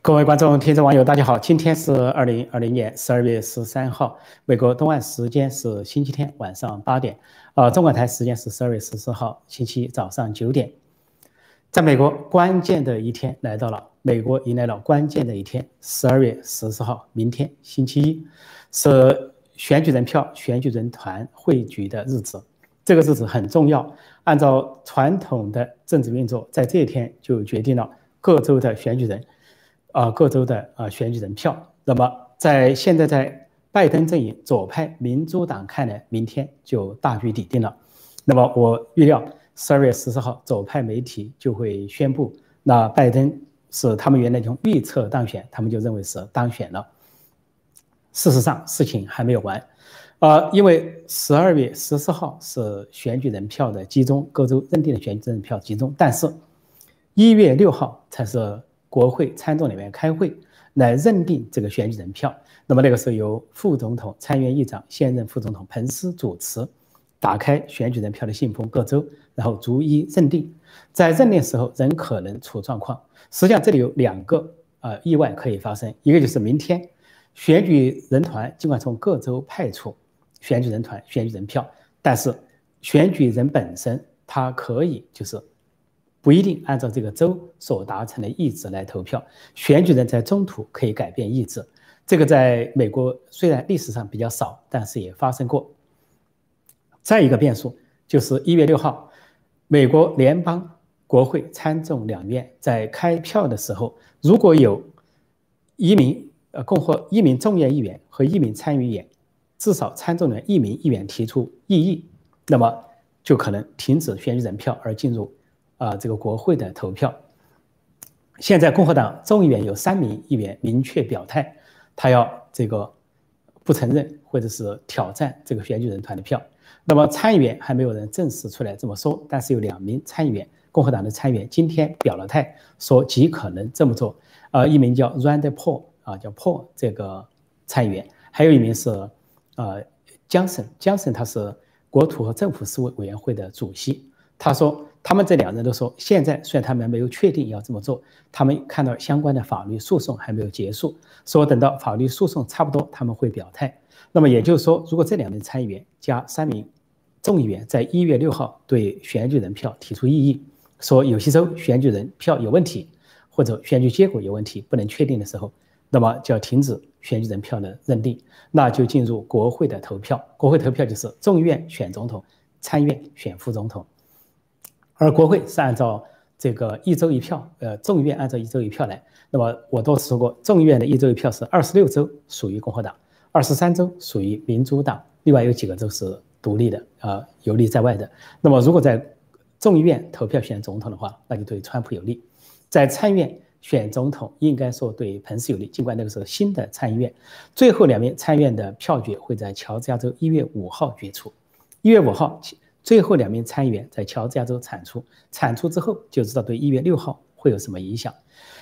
各位观众、听众、网友，大家好！今天是二零二零年十二月十三号，美国东岸时间是星期天晚上八点，呃，中港台时间是十二月十四号星期一早上九点。在美国，关键的一天来到了，美国迎来了关键的一天，十二月十四号，明天星期一，是选举人票、选举人团汇聚的日子。这个日子很重要，按照传统的政治运作，在这一天就决定了各州的选举人。啊，各州的啊选举人票，那么在现在在拜登阵营左派民主党看来，明天就大局已定了。那么我预料十二月十四号左派媒体就会宣布，那拜登是他们原来从预测当选，他们就认为是当选了。事实上事情还没有完，呃，因为十二月十四号是选举人票的集中，各州认定的选举人票集中，但是一月六号才是。国会参众里面开会来认定这个选举人票，那么那个时候由副总统、参议院长、现任副总统彭斯主持，打开选举人票的信封，各州然后逐一认定。在认定时候，人可能出状况。实际上这里有两个呃意外可以发生，一个就是明天选举人团尽管从各州派出选举人团、选举人票，但是选举人本身他可以就是。不一定按照这个州所达成的意志来投票，选举人在中途可以改变意志。这个在美国虽然历史上比较少，但是也发生过。再一个变数就是一月六号，美国联邦国会参众两院在开票的时候，如果有一名呃共和一名众议员和一名参议员，至少参众的一名议员提出异议，那么就可能停止选举人票而进入。啊，这个国会的投票，现在共和党众议员有三名议员明确表态，他要这个不承认或者是挑战这个选举人团的票。那么参议员还没有人正式出来这么说，但是有两名参议员，共和党的参议员今天表了态，说极可能这么做。呃，一名叫 Rand Paul 啊，叫 Paul 这个参议员，还有一名是呃江省，江省他是国土和政府事务委员会的主席，他说。他们这两人都说，现在虽然他们没有确定要这么做，他们看到相关的法律诉讼还没有结束，说等到法律诉讼差不多，他们会表态。那么也就是说，如果这两名参议员加三名众议员在一月六号对选举人票提出异议，说有些州选举人票有问题，或者选举结果有问题不能确定的时候，那么就要停止选举人票的认定，那就进入国会的投票。国会投票就是众议院选总统，参议院选副总统。而国会是按照这个一周一票，呃，众议院按照一周一票来。那么我多次说过，众议院的一周一票是二十六州属于共和党，二十三州属于民主党，另外有几个州是独立的，呃，游离在外的。那么如果在众议院投票选总统的话，那就对川普有利；在参议院选总统，应该说对彭斯有利。尽管那个时候新的参议院，最后两名参议院的票决会在乔治亚州一月五号决出，一月五号。最后两名参议员在乔治亚州产出，产出之后就知道对一月六号会有什么影响。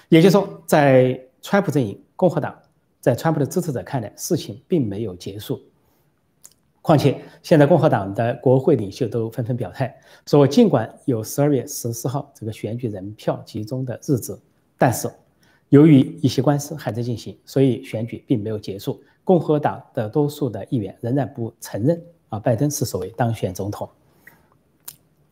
也就是说，在川普阵营、共和党，在川普的支持者看来，事情并没有结束。况且现在共和党的国会领袖都纷纷表态，说尽管有十二月十四号这个选举人票集中的日子，但是由于一些官司还在进行，所以选举并没有结束。共和党的多数的议员仍然不承认啊，拜登是所谓当选总统。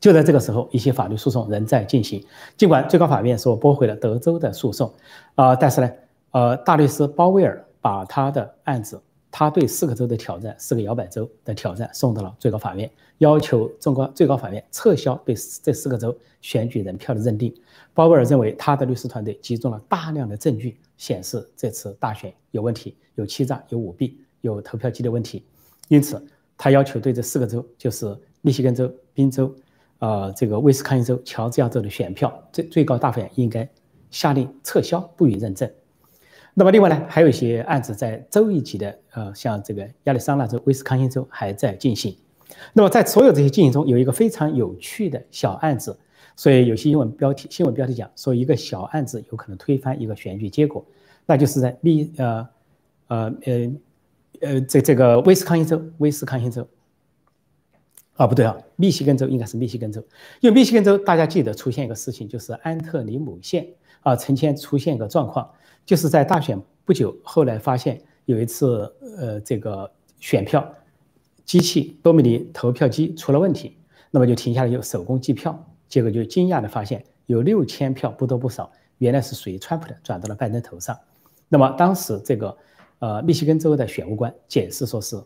就在这个时候，一些法律诉讼仍在进行。尽管最高法院说驳回了德州的诉讼，啊，但是呢，呃，大律师鲍威尔把他的案子，他对四个州的挑战，四个摇摆州的挑战送到了最高法院，要求中国最高法院撤销对这四个州选举人票的认定。鲍威尔认为他的律师团队集中了大量的证据，显示这次大选有问题，有欺诈，有舞弊，有投票机的问题，因此他要求对这四个州，就是密西根州、宾州。呃，这个威斯康星州、乔治亚州的选票，最最高大法院应该下令撤销，不予认证。那么，另外呢，还有一些案子在州一级的，呃，像这个亚利桑那州、威斯康星州还在进行。那么，在所有这些进行中，有一个非常有趣的小案子，所以有些英文标题、新闻标题讲说一个小案子有可能推翻一个选举结果，那就是在密呃呃呃呃这这个威斯康星州，威斯康星州。啊，不对啊，密西根州应该是密西根州，因为密西根州大家记得出现一个事情，就是安特里姆县啊，曾经出现一个状况，就是在大选不久后来发现有一次呃这个选票机器多米尼投票机出了问题，那么就停下来就手工计票，结果就惊讶的发现有六千票不多不少，原来是属于川普的转到了拜登头上，那么当时这个呃密西根州的选务官解释说是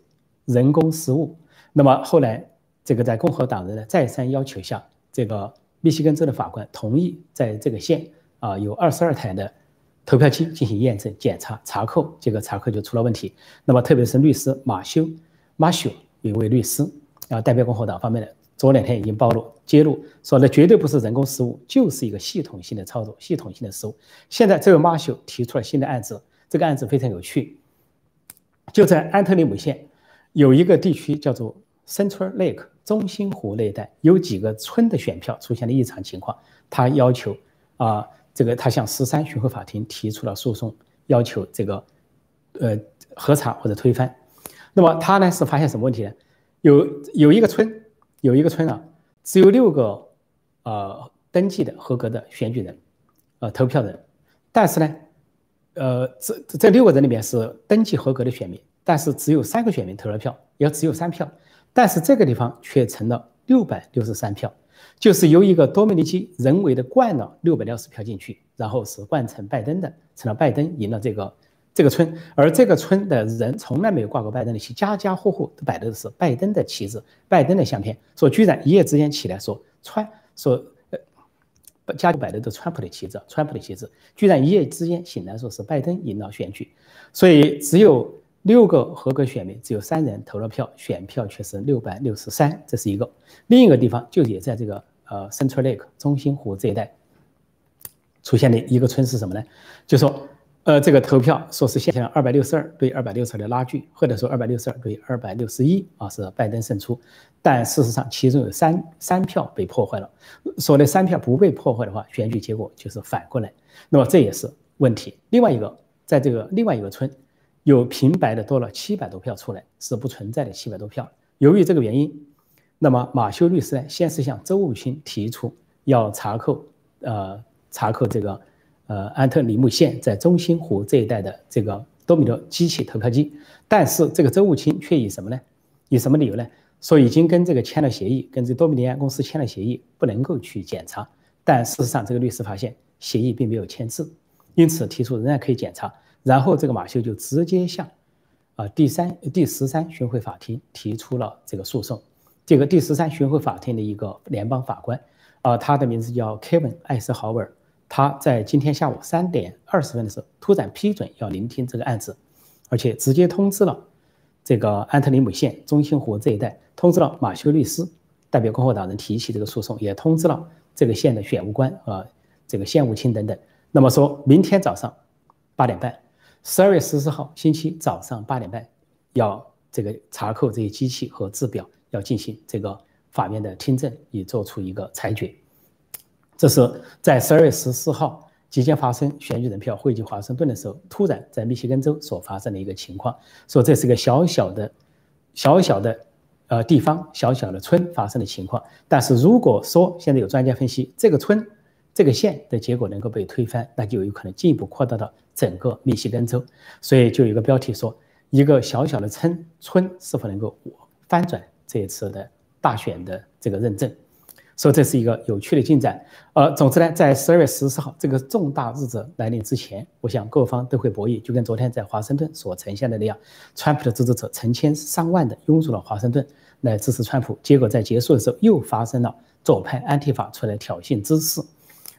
人工失误，那么后来。这个在共和党人的再三要求下，这个密西根州的法官同意在这个县啊有二十二台的投票机进行验证、检查、查扣，结果查扣就出了问题。那么特别是律师马修马修一位律师啊代表共和党方面的，昨两天已经暴露揭露说那绝对不是人工失误，就是一个系统性的操作、系统性的失误。现在这位马修提出了新的案子，这个案子非常有趣，就在安特里姆县有一个地区叫做 Central Lake。中心湖那一带有几个村的选票出现了异常情况，他要求啊，这个他向十三巡回法庭提出了诉讼，要求这个呃核查或者推翻。那么他呢是发现什么问题呢？有有一个村有一个村啊，只有六个呃登记的合格的选举人，呃投票人，但是呢，呃这这六个人里面是登记合格的选民，但是只有三个选民投了票，也只有三票。但是这个地方却成了六百六十三票，就是由一个多米尼基人为的灌了六百六十票进去，然后是灌成拜登的，成了拜登赢了这个这个村，而这个村的人从来没有挂过拜登的旗，家家户户都摆的是拜登的旗子，拜登的相片，说居然一夜之间起来说川说呃家里摆的都川普的旗子，川普的旗子，居然一夜之间醒来说是拜登赢了选举，所以只有。六个合格选民，只有三人投了票，选票却是六百六十三，这是一个。另一个地方就也在这个呃 Central Lake 中心湖这一带出现的一个村是什么呢？就说呃这个投票说是现二百六十二对二百六十二的拉锯，或者说二百六十二对二百六十一啊是拜登胜出，但事实上其中有三三票被破坏了。说的三票不被破坏的话，选举结果就是反过来，那么这也是问题。另外一个在这个另外一个村。有平白的多了七百多票出来，是不存在的七百多票。由于这个原因，那么马修律师呢，先是向周务卿提出要查扣，呃，查扣这个，呃，安特里姆县在中心湖这一带的这个多米诺机器投票机。但是这个周务卿却以什么呢？以什么理由呢？说已经跟这个签了协议，跟这多米尼安公司签了协议，不能够去检查。但事实上，这个律师发现协议并没有签字，因此提出仍然可以检查。然后这个马修就直接向，啊第三第十三巡回法庭提出了这个诉讼。这个第十三巡回法庭的一个联邦法官，啊他的名字叫 Kevin 艾斯豪威尔，他在今天下午三点二十分的时候突然批准要聆听这个案子，而且直接通知了这个安特里姆县中心湖这一带，通知了马修律师代表共和党人提起这个诉讼，也通知了这个县的选务官啊这个县务卿等等。那么说明天早上八点半。十二月十四号星期早上八点半，要这个查扣这些机器和制表，要进行这个法院的听证，以做出一个裁决。这是在十二月十四号即将发生选举人票汇集华盛顿的时候，突然在密歇根州所发生的一个情况。说这是个小小的、小小的呃地方、小小的村发生的情况。但是如果说现在有专家分析这个村。这个县的结果能够被推翻，那就有可能进一步扩大到整个密西根州。所以就有一个标题说，一个小小的村村是否能够翻转这一次的大选的这个认证？说这是一个有趣的进展。呃，总之呢，在十二月十四号这个重大日子来临之前，我想各方都会博弈，就跟昨天在华盛顿所呈现的那样，川普的支持者成千上万的涌入了华盛顿来支持川普，结果在结束的时候又发生了左派安提法出来挑衅滋事。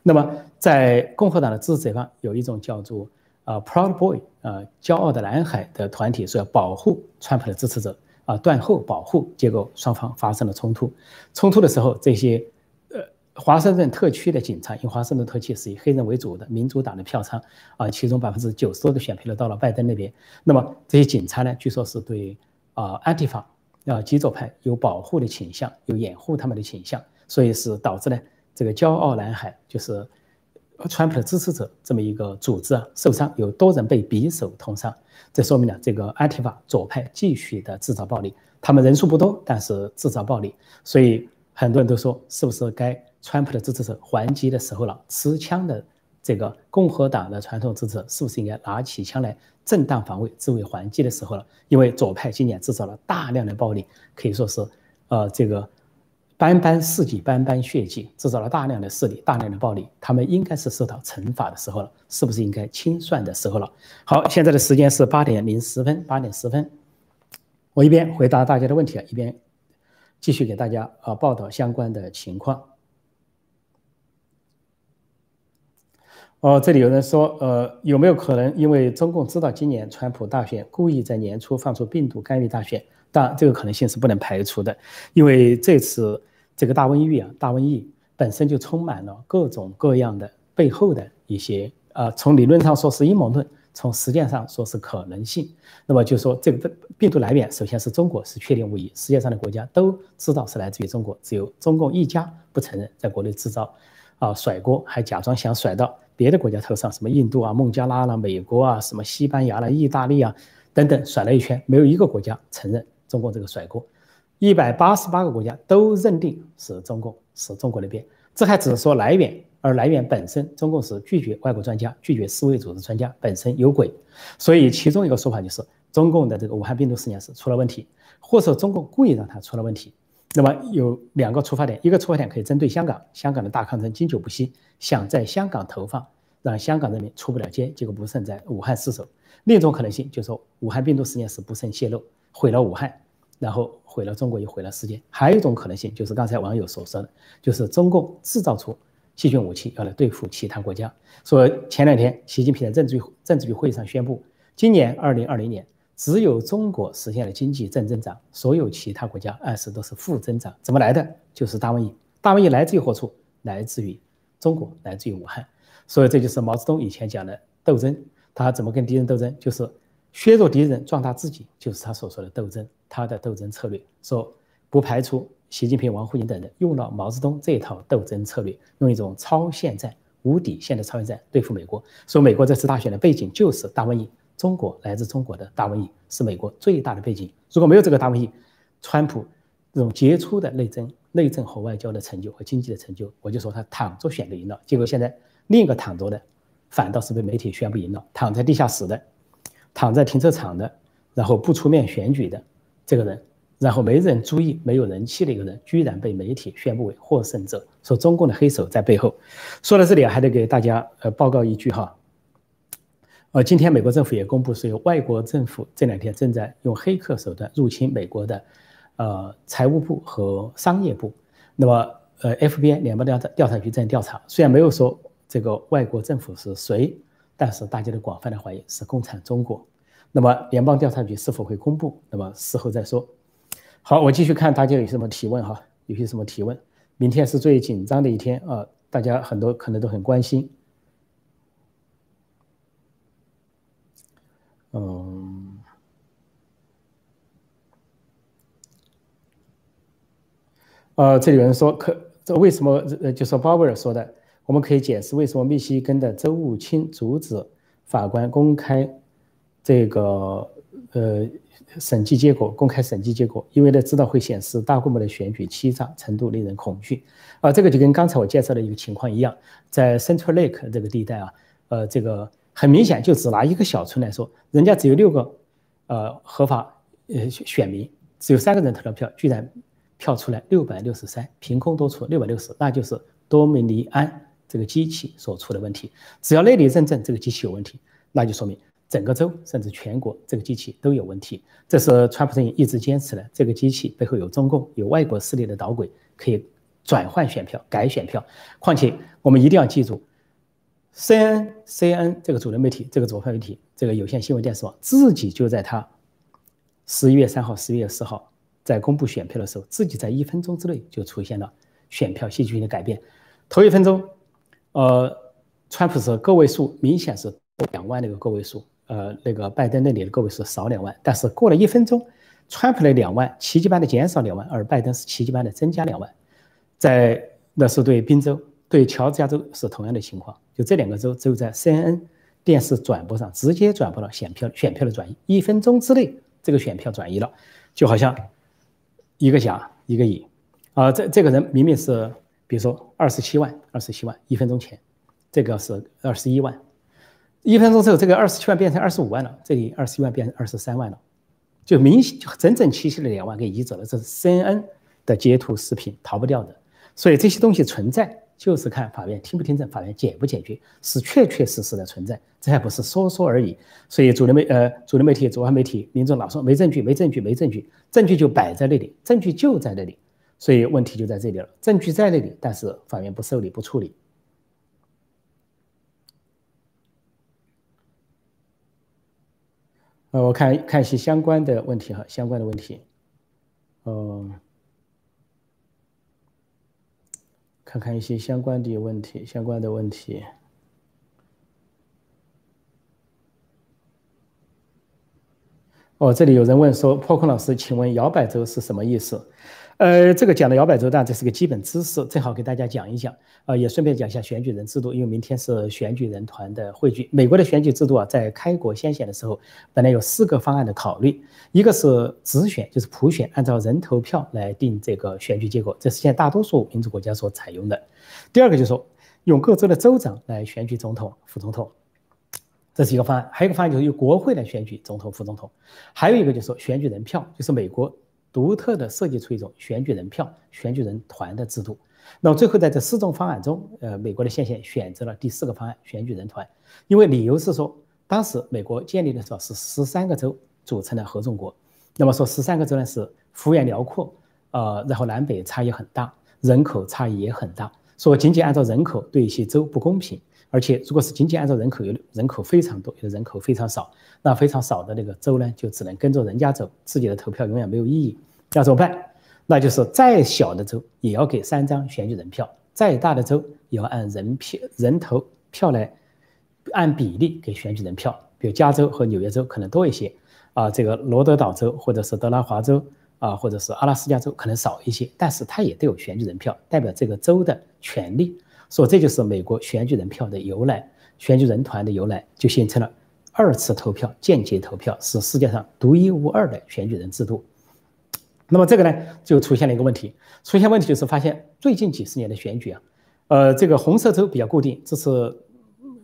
那么，在共和党的支持者方有一种叫做“啊 Proud Boy” 啊骄傲的男孩的团体，说要保护川普的支持者啊断后保护，结果双方发生了冲突。冲突的时候，这些呃华盛顿特区的警察，因为华盛顿特区是以黑人为主的民主党的票仓啊，其中百分之九十多的选票都到了拜登那边。那么这些警察呢，据说是对啊安提法啊极左派有保护的倾向，有掩护他们的倾向，所以是导致呢。这个骄傲男孩就是川普的支持者这么一个组织啊受伤，有多人被匕首捅伤，这说明了这个安提法左派继续的制造暴力。他们人数不多，但是制造暴力，所以很多人都说，是不是该川普的支持者还击的时候了？持枪的这个共和党的传统支持是不是应该拿起枪来正当防卫、自卫还击的时候了？因为左派今年制造了大量的暴力，可以说是，呃，这个。斑斑事迹，斑斑血迹，制造了大量的势力，大量的暴力，他们应该是受到惩罚的时候了，是不是应该清算的时候了？好，现在的时间是八点零十分，八点十分，我一边回答大家的问题啊，一边继续给大家啊报道相关的情况。哦，这里有人说，呃，有没有可能因为中共知道今年川普大选，故意在年初放出病毒干预大选？当然，这个可能性是不能排除的，因为这次。这个大瘟疫啊，大瘟疫本身就充满了各种各样的背后的一些呃，从理论上说是阴谋论，从实践上说是可能性。那么就说这个病毒来源，首先是中国是确定无疑，世界上的国家都知道是来自于中国，只有中共一家不承认在国内制造，啊甩锅还假装想甩到别的国家头上，什么印度啊、孟加拉啦、美国啊、什么西班牙啦、意大利啊等等甩了一圈，没有一个国家承认中国这个甩锅。一百八十八个国家都认定是中共是中国那边，这还只是说来源，而来源本身，中共是拒绝外国专家，拒绝世卫组织专家，本身有鬼。所以其中一个说法就是，中共的这个武汉病毒实验室出了问题，或者中共故意让它出了问题。那么有两个出发点，一个出发点可以针对香港，香港的大抗争经久不息，想在香港投放，让香港人民出不了街，结果不慎在武汉失守。另一种可能性就是说，武汉病毒实验室不慎泄露，毁了武汉。然后毁了中国，又毁了世界。还有一种可能性，就是刚才网友所说的，就是中共制造出细菌武器，要来对付其他国家。说前两天习近平在政治局政治局会议上宣布，今年二零二零年只有中国实现了经济正增长，所有其他国家暗示都是负增长。怎么来的？就是大瘟疫。大瘟疫来自于何处？来自于中国，来自于武汉。所以这就是毛泽东以前讲的斗争。他怎么跟敌人斗争？就是削弱敌人，壮大自己，就是他所说的斗争。他的斗争策略说，不排除习近平、王沪宁等人用了毛泽东这套斗争策略，用一种超限战、无底线的超限战对付美国。说美国这次大选的背景就是大瘟疫，中国来自中国的大瘟疫是美国最大的背景。如果没有这个大瘟疫，川普这种杰出的内政、内政和外交的成就和经济的成就，我就说他躺着选的赢了。结果现在另一个躺着的，反倒是被媒体宣布赢了，躺在地下室的，躺在停车场的，然后不出面选举的。这个人，然后没人注意、没有人气的一个人，居然被媒体宣布为获胜者，说中共的黑手在背后。说到这里，还得给大家呃报告一句哈，呃，今天美国政府也公布，是由外国政府这两天正在用黑客手段入侵美国的，呃，财务部和商业部。那么，呃，FBI 联邦调查调查局正在调查，虽然没有说这个外国政府是谁，但是大家都广泛的怀疑是共产中国。那么联邦调查局是否会公布？那么事后再说。好，我继续看大家有什么提问哈？有些什么提问？明天是最紧张的一天啊，大家很多可能都很关心。嗯，呃，这里有人说，可这为什么？呃，就说鲍威尔说的，我们可以解释为什么密西根的州务卿阻止法官公开。这个呃，审计结果公开审计结果，因为呢知道会显示大规模的选举欺诈程度令人恐惧，啊，这个就跟刚才我介绍的一个情况一样，在 Central Lake 这个地带啊，呃，这个很明显就只拿一个小村来说，人家只有六个呃合法呃选民，只有三个人投了票，居然票出来六百六十三，凭空多出六百六十，那就是多米尼安这个机器所出的问题，只要那里认证这个机器有问题，那就说明。整个州甚至全国，这个机器都有问题。这是川普阵营一直坚持的。这个机器背后有中共、有外国势力的捣鬼，可以转换选票、改选票。况且我们一定要记住，CNN、CNN 这个主流媒体、这个左派媒体、这个有线新闻电视网，自己就在他十一月三号、十一月四号在公布选票的时候，自己在一分钟之内就出现了选票戏剧性的改变。头一分钟，呃，川普是个位数，明显是两万那个个位数。呃，那个拜登那里的个位数少两万，但是过了一分钟，川普的两万奇迹般的减少两万，而拜登是奇迹般的增加两万。在那是对宾州、对乔治亚州是同样的情况，就这两个州只有在 CNN 电视转播上直接转播了选票选票的转移，一分钟之内这个选票转移了，就好像一个甲一个乙啊，这这个人明明是比如说二十七万二十七万一分钟前，这个是二十一万，一分钟之后这个二十七万变成二十五万了，这里二十一万变成二十三万了，就明显整整齐齐的两万给移走了，这是 CNN 的截图视频逃不掉的。所以这些东西存在，就是看法院听不听证，法院解不解决，是确确实实的存在，这还不是说说而已。所以主流媒呃主流媒体、主流媒体、民众老说没证据、没证据、没证据，证据就摆在那里，证据就在那里，所以问题就在这里了。证据在那里，但是法院不受理、不处理。呃，我看看一些相关的问题哈，相关的问题，嗯。看看一些相关的问题，相关的问题。哦，这里有人问说：“破空老师，请问摇摆州是什么意思？”呃，这个讲的摇摆州，但这是个基本知识，正好给大家讲一讲。啊，也顺便讲一下选举人制度，因为明天是选举人团的汇聚。美国的选举制度啊，在开国先贤的时候，本来有四个方案的考虑，一个是直选，就是普选，按照人投票来定这个选举结果，这是现在大多数民主国家所采用的。第二个就是说，用各州的州长来选举总统、副总统，这是一个方案。还有一个方案就是由国会来选举总统、副总统。还有一个就是说，选举人票，就是美国。独特的设计出一种选举人票、选举人团的制度。那么最后在这四种方案中，呃，美国的宪宪选择了第四个方案——选举人团，因为理由是说，当时美国建立的时候是十三个州组成的合众国，那么说十三个州呢是幅员辽阔，呃，然后南北差异很大，人口差异也很大，说仅仅按照人口对一些州不公平。而且，如果是仅仅按照人口，有人口非常多，有的人口非常少，那非常少的那个州呢，就只能跟着人家走，自己的投票永远没有意义。那怎么办？那就是再小的州也要给三张选举人票，再大的州也要按人票人投票来按比例给选举人票。比如加州和纽约州可能多一些，啊，这个罗德岛州或者是德拉华州啊，或者是阿拉斯加州可能少一些，但是它也都有选举人票，代表这个州的权利。说这就是美国选举人票的由来，选举人团的由来，就形成了二次投票、间接投票，是世界上独一无二的选举人制度。那么这个呢，就出现了一个问题，出现问题就是发现最近几十年的选举啊，呃，这个红色州比较固定，这是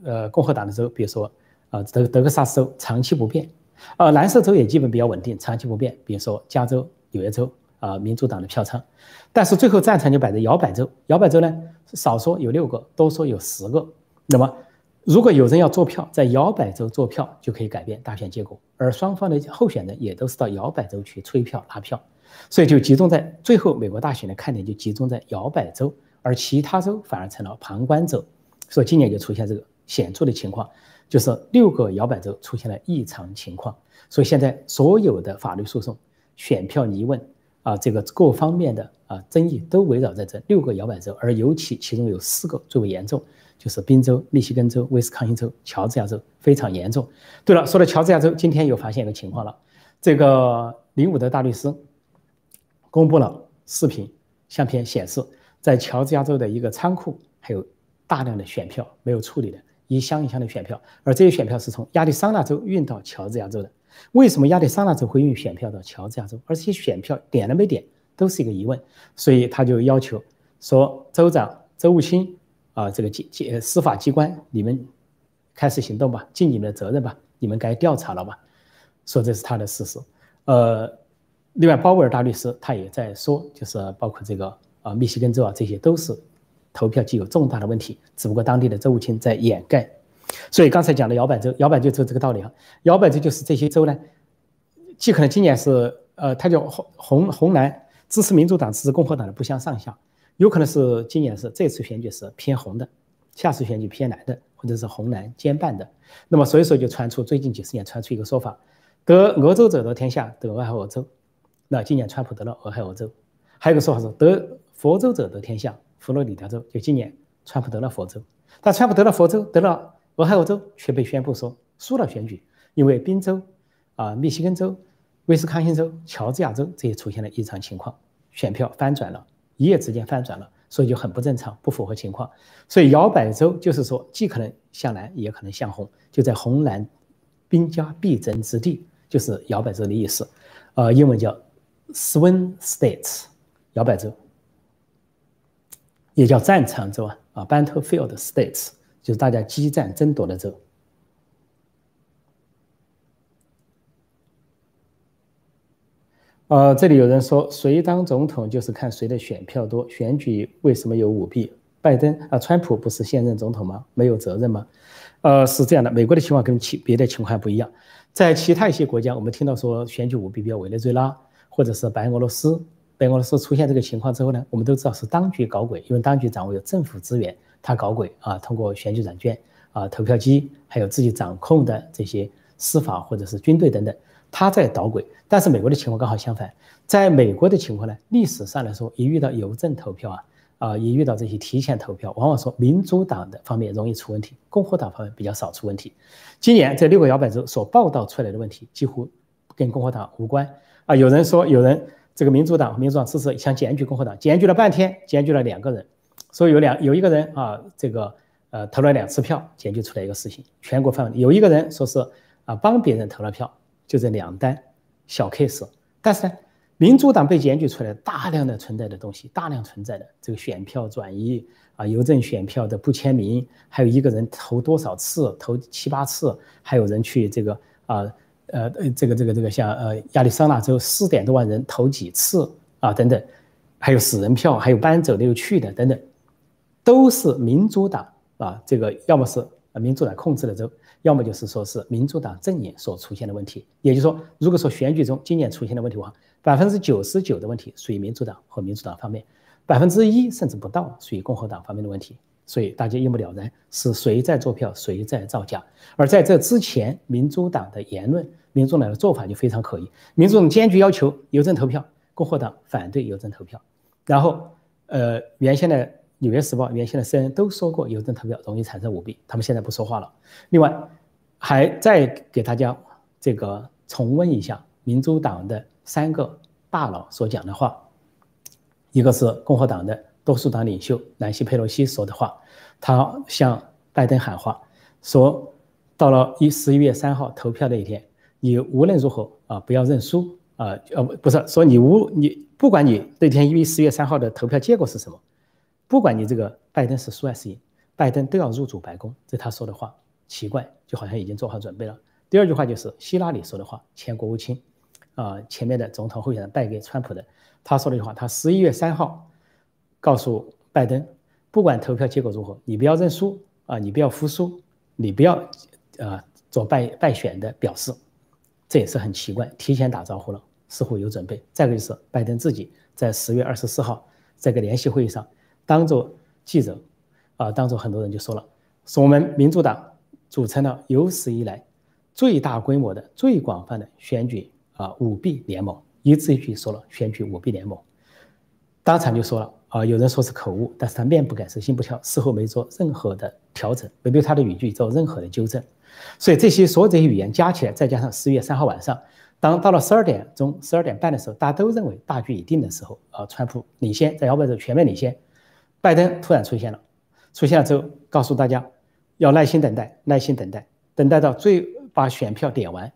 呃共和党的州，比如说啊德德克萨斯州长期不变，呃蓝色州也基本比较稳定，长期不变，比如说加州、纽约州啊民主党的票仓，但是最后战场就摆在摇摆州，摇摆州呢。少说有六个，多说有十个。那么，如果有人要做票，在摇摆州做票就可以改变大选结果，而双方的候选人也都是到摇摆州去催票拉票，所以就集中在最后美国大选的看点就集中在摇摆州，而其他州反而成了旁观者。所以今年就出现这个显著的情况，就是六个摇摆州出现了异常情况。所以现在所有的法律诉讼、选票疑问。啊，这个各方面的啊争议都围绕在这六个摇摆州，而尤其其中有四个最为严重，就是宾州、密西根州、威斯康星州、乔治亚州非常严重。对了，说到乔治亚州，今天又发现一个情况了，这个林伍德大律师公布了视频相片，显示在乔治亚州的一个仓库还有大量的选票没有处理的，一箱一箱的选票，而这些选票是从亚利桑那州运到乔治亚州的。为什么亚利桑那州会运选票到乔治亚州？而且选票点了没点，都是一个疑问。所以他就要求说，州长、州务卿啊，这个机机司法机关，你们开始行动吧，尽你们的责任吧，你们该调查了吧？说这是他的事实。呃，另外鲍威尔大律师他也在说，就是包括这个啊，密西根州啊，这些都是投票具有重大的问题，只不过当地的州务卿在掩盖。所以刚才讲的摇摆州，摇摆州就这这个道理啊。摇摆州就是这些州呢，既可能今年是呃，它叫红红红蓝支持民主党支持共和党的不相上下，有可能是今年是这次选举是偏红的，下次选举偏蓝的，或者是红蓝兼办的。那么所以说就传出最近几十年传出一个说法，得俄州者得天下，得俄亥俄州。那今年川普得了俄亥俄州，还有一个说法是得佛州者得天下，佛罗里达州。就今年川普得了佛州，但川普得了佛州得了。俄亥俄州却被宣布说输了选举，因为宾州、啊密西根州、威斯康星州、乔治亚州这些出现了异常情况，选票翻转了，一夜之间翻转了。所以就很不正常，不符合情况。所以摇摆州就是说，既可能向蓝，也可能向红，就在红蓝兵家必争之地，就是摇摆州的意思。呃，英文叫 swing states，摇摆州，也叫战场州啊，啊，battlefield states，就是大家激战争夺的州。呃，这里有人说，谁当总统就是看谁的选票多。选举为什么有舞弊？拜登啊，川普不是现任总统吗？没有责任吗？呃，是这样的，美国的情况跟其别的情况不一样。在其他一些国家，我们听到说选举舞弊，比如委内瑞拉或者是白俄罗斯，白俄罗斯出现这个情况之后呢，我们都知道是当局搞鬼，因为当局掌握有政府资源，他搞鬼啊，通过选举软件啊、投票机，还有自己掌控的这些司法或者是军队等等。他在捣鬼，但是美国的情况刚好相反。在美国的情况呢，历史上来说，一遇到邮政投票啊，啊，一遇到这些提前投票，往往说民主党的方面容易出问题，共和党方面比较少出问题。今年这六个摇摆州所报道出来的问题，几乎跟共和党无关啊。有人说，有人这个民主党，民主党支持想检举共和党，检举了半天，检举了两个人，说有两有一个人啊，这个呃投了两次票，检举出来一个事情，全国范围有一个人说是啊帮别人投了票。就这两单小 case，但是呢，民主党被检举出来大量的存在的东西，大量存在的这个选票转移啊，邮政选票的不签名，还有一个人投多少次，投七八次，还有人去这个啊呃这个这个这个像呃亚利桑那州四点多万人投几次啊等等，还有死人票，还有搬走的又去的等等，都是民主党啊这个要么是民主党控制的州。要么就是说是民主党阵营所出现的问题，也就是说，如果说选举中今年出现的问题的话，百分之九十九的问题属于民主党和民主党方面，百分之一甚至不到属于共和党方面的问题，所以大家一目了然是谁在做票，谁在造假。而在这之前，民主党的言论、民主党的做法就非常可疑，民主党坚决要求邮政投票，共和党反对邮政投票，然后，呃，原先的。纽约时报原先的 CNN 都说过邮政投票容易产生舞弊，他们现在不说话了。另外，还再给大家这个重温一下民主党的三个大佬所讲的话，一个是共和党的多数党领袖南希·佩洛西说的话，他向拜登喊话，说到了一十一月三号投票那一天，你无论如何啊不要认输啊，呃不是说你无你不管你那天因为十月三号的投票结果是什么。不管你这个拜登是输还是赢，拜登都要入主白宫，这他说的话奇怪，就好像已经做好准备了。第二句话就是希拉里说的话，前国务卿，啊，前面的总统候选人。败给川普的，他说了一句话，他十一月三号告诉拜登，不管投票结果如何，你不要认输啊，你不要服输，你不要啊做败败选的表示，这也是很奇怪，提前打招呼了，似乎有准备。再一个就是拜登自己在十月二十四号这个联席会议上。当做记者，啊，当做很多人就说了，说我们民主党组成了有史以来最大规模的、最广泛的选举啊舞弊联盟，一字一句说了选举舞弊联盟，当场就说了啊，有人说是口误，但是他面不改色心不跳，事后没做任何的调整，没对他的语句做任何的纠正，所以这些所有这些语言加起来，再加上十月三号晚上，当到了十二点钟、十二点半的时候，大家都认为大局已定的时候，啊，川普领先，在摇摆州全面领先。拜登突然出现了，出现了之后，告诉大家要耐心等待，耐心等待，等待到最把选票点完。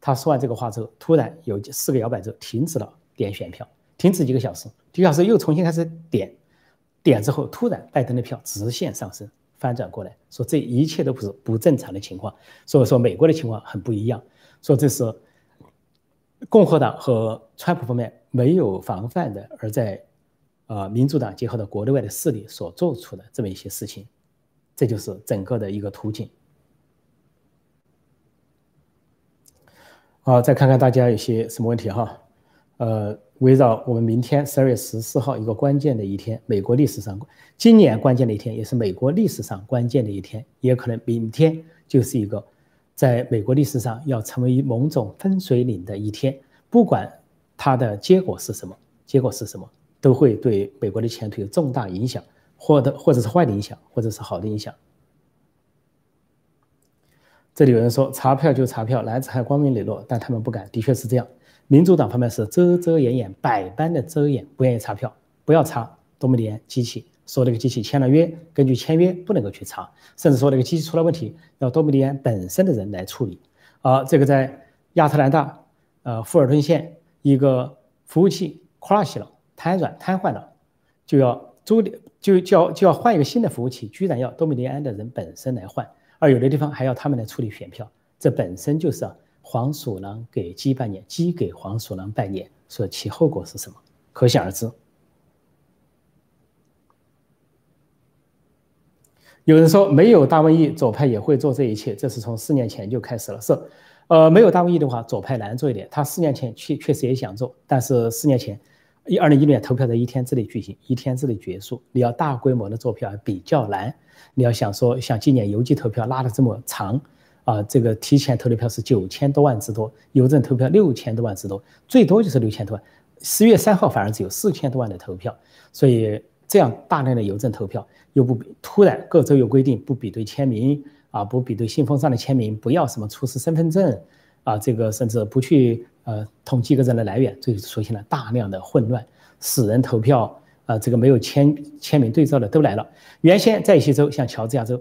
他说完这个话之后，突然有四个摇摆州停止了点选票，停止几个小时，几个小时又重新开始点，点之后，突然拜登的票直线上升，翻转过来，说这一切都不是不正常的情况。所以说美国的情况很不一样，说这是共和党和川普方面没有防范的，而在。啊，民主党结合的国内外的势力所做出的这么一些事情，这就是整个的一个图景。好，再看看大家有些什么问题哈？呃，围绕我们明天十二月十四号一个关键的一天，美国历史上今年关键的一天，也是美国历史上关键的一天，也可能明天就是一个在美国历史上要成为某种分水岭的一天。不管它的结果是什么，结果是什么。都会对美国的前途有重大影响，或者或者是坏的影响，或者是好的影响。这里有人说查票就查票，男子汉光明磊落，但他们不敢，的确是这样。民主党方面是遮遮掩掩，百般的遮掩，不愿意查票，不要查多米尼安机器，说那个机器签了约，根据签约不能够去查，甚至说那个机器出了问题，要多米尼安本身的人来处理。啊，这个在亚特兰大，呃，富尔顿县一个服务器 crash 了，瘫软瘫痪了，就要租就就要就要换一个新的服务器，居然要多米尼安的人本身来换，而有的地方还要他们来处理选票，这本身就是黄鼠狼给鸡拜年，鸡给黄鼠狼拜年，所以其后果是什么，可想而知。有人说没有大瘟疫，左派也会做这一切，这是从四年前就开始了。是，呃，没有大瘟疫的话，左派难做一点。他四年前确确实也想做，但是四年前，一二零一六年投票在一天之内举行，一天之内结束。你要大规模的做票比较难。你要想说像今年邮寄投票拉的这么长，啊，这个提前投的票是九千多万之多，邮政投票六千多万之多，最多就是六千多万。十月三号反而只有四千多万的投票，所以。这样大量的邮政投票又不突然各州有规定不比对签名啊，不比对信封上的签名，不要什么出示身份证啊，这个甚至不去呃统计一个人的来源，就出现了大量的混乱，死人投票啊，这个没有签签名对照的都来了。原先在一些州，像乔治亚州，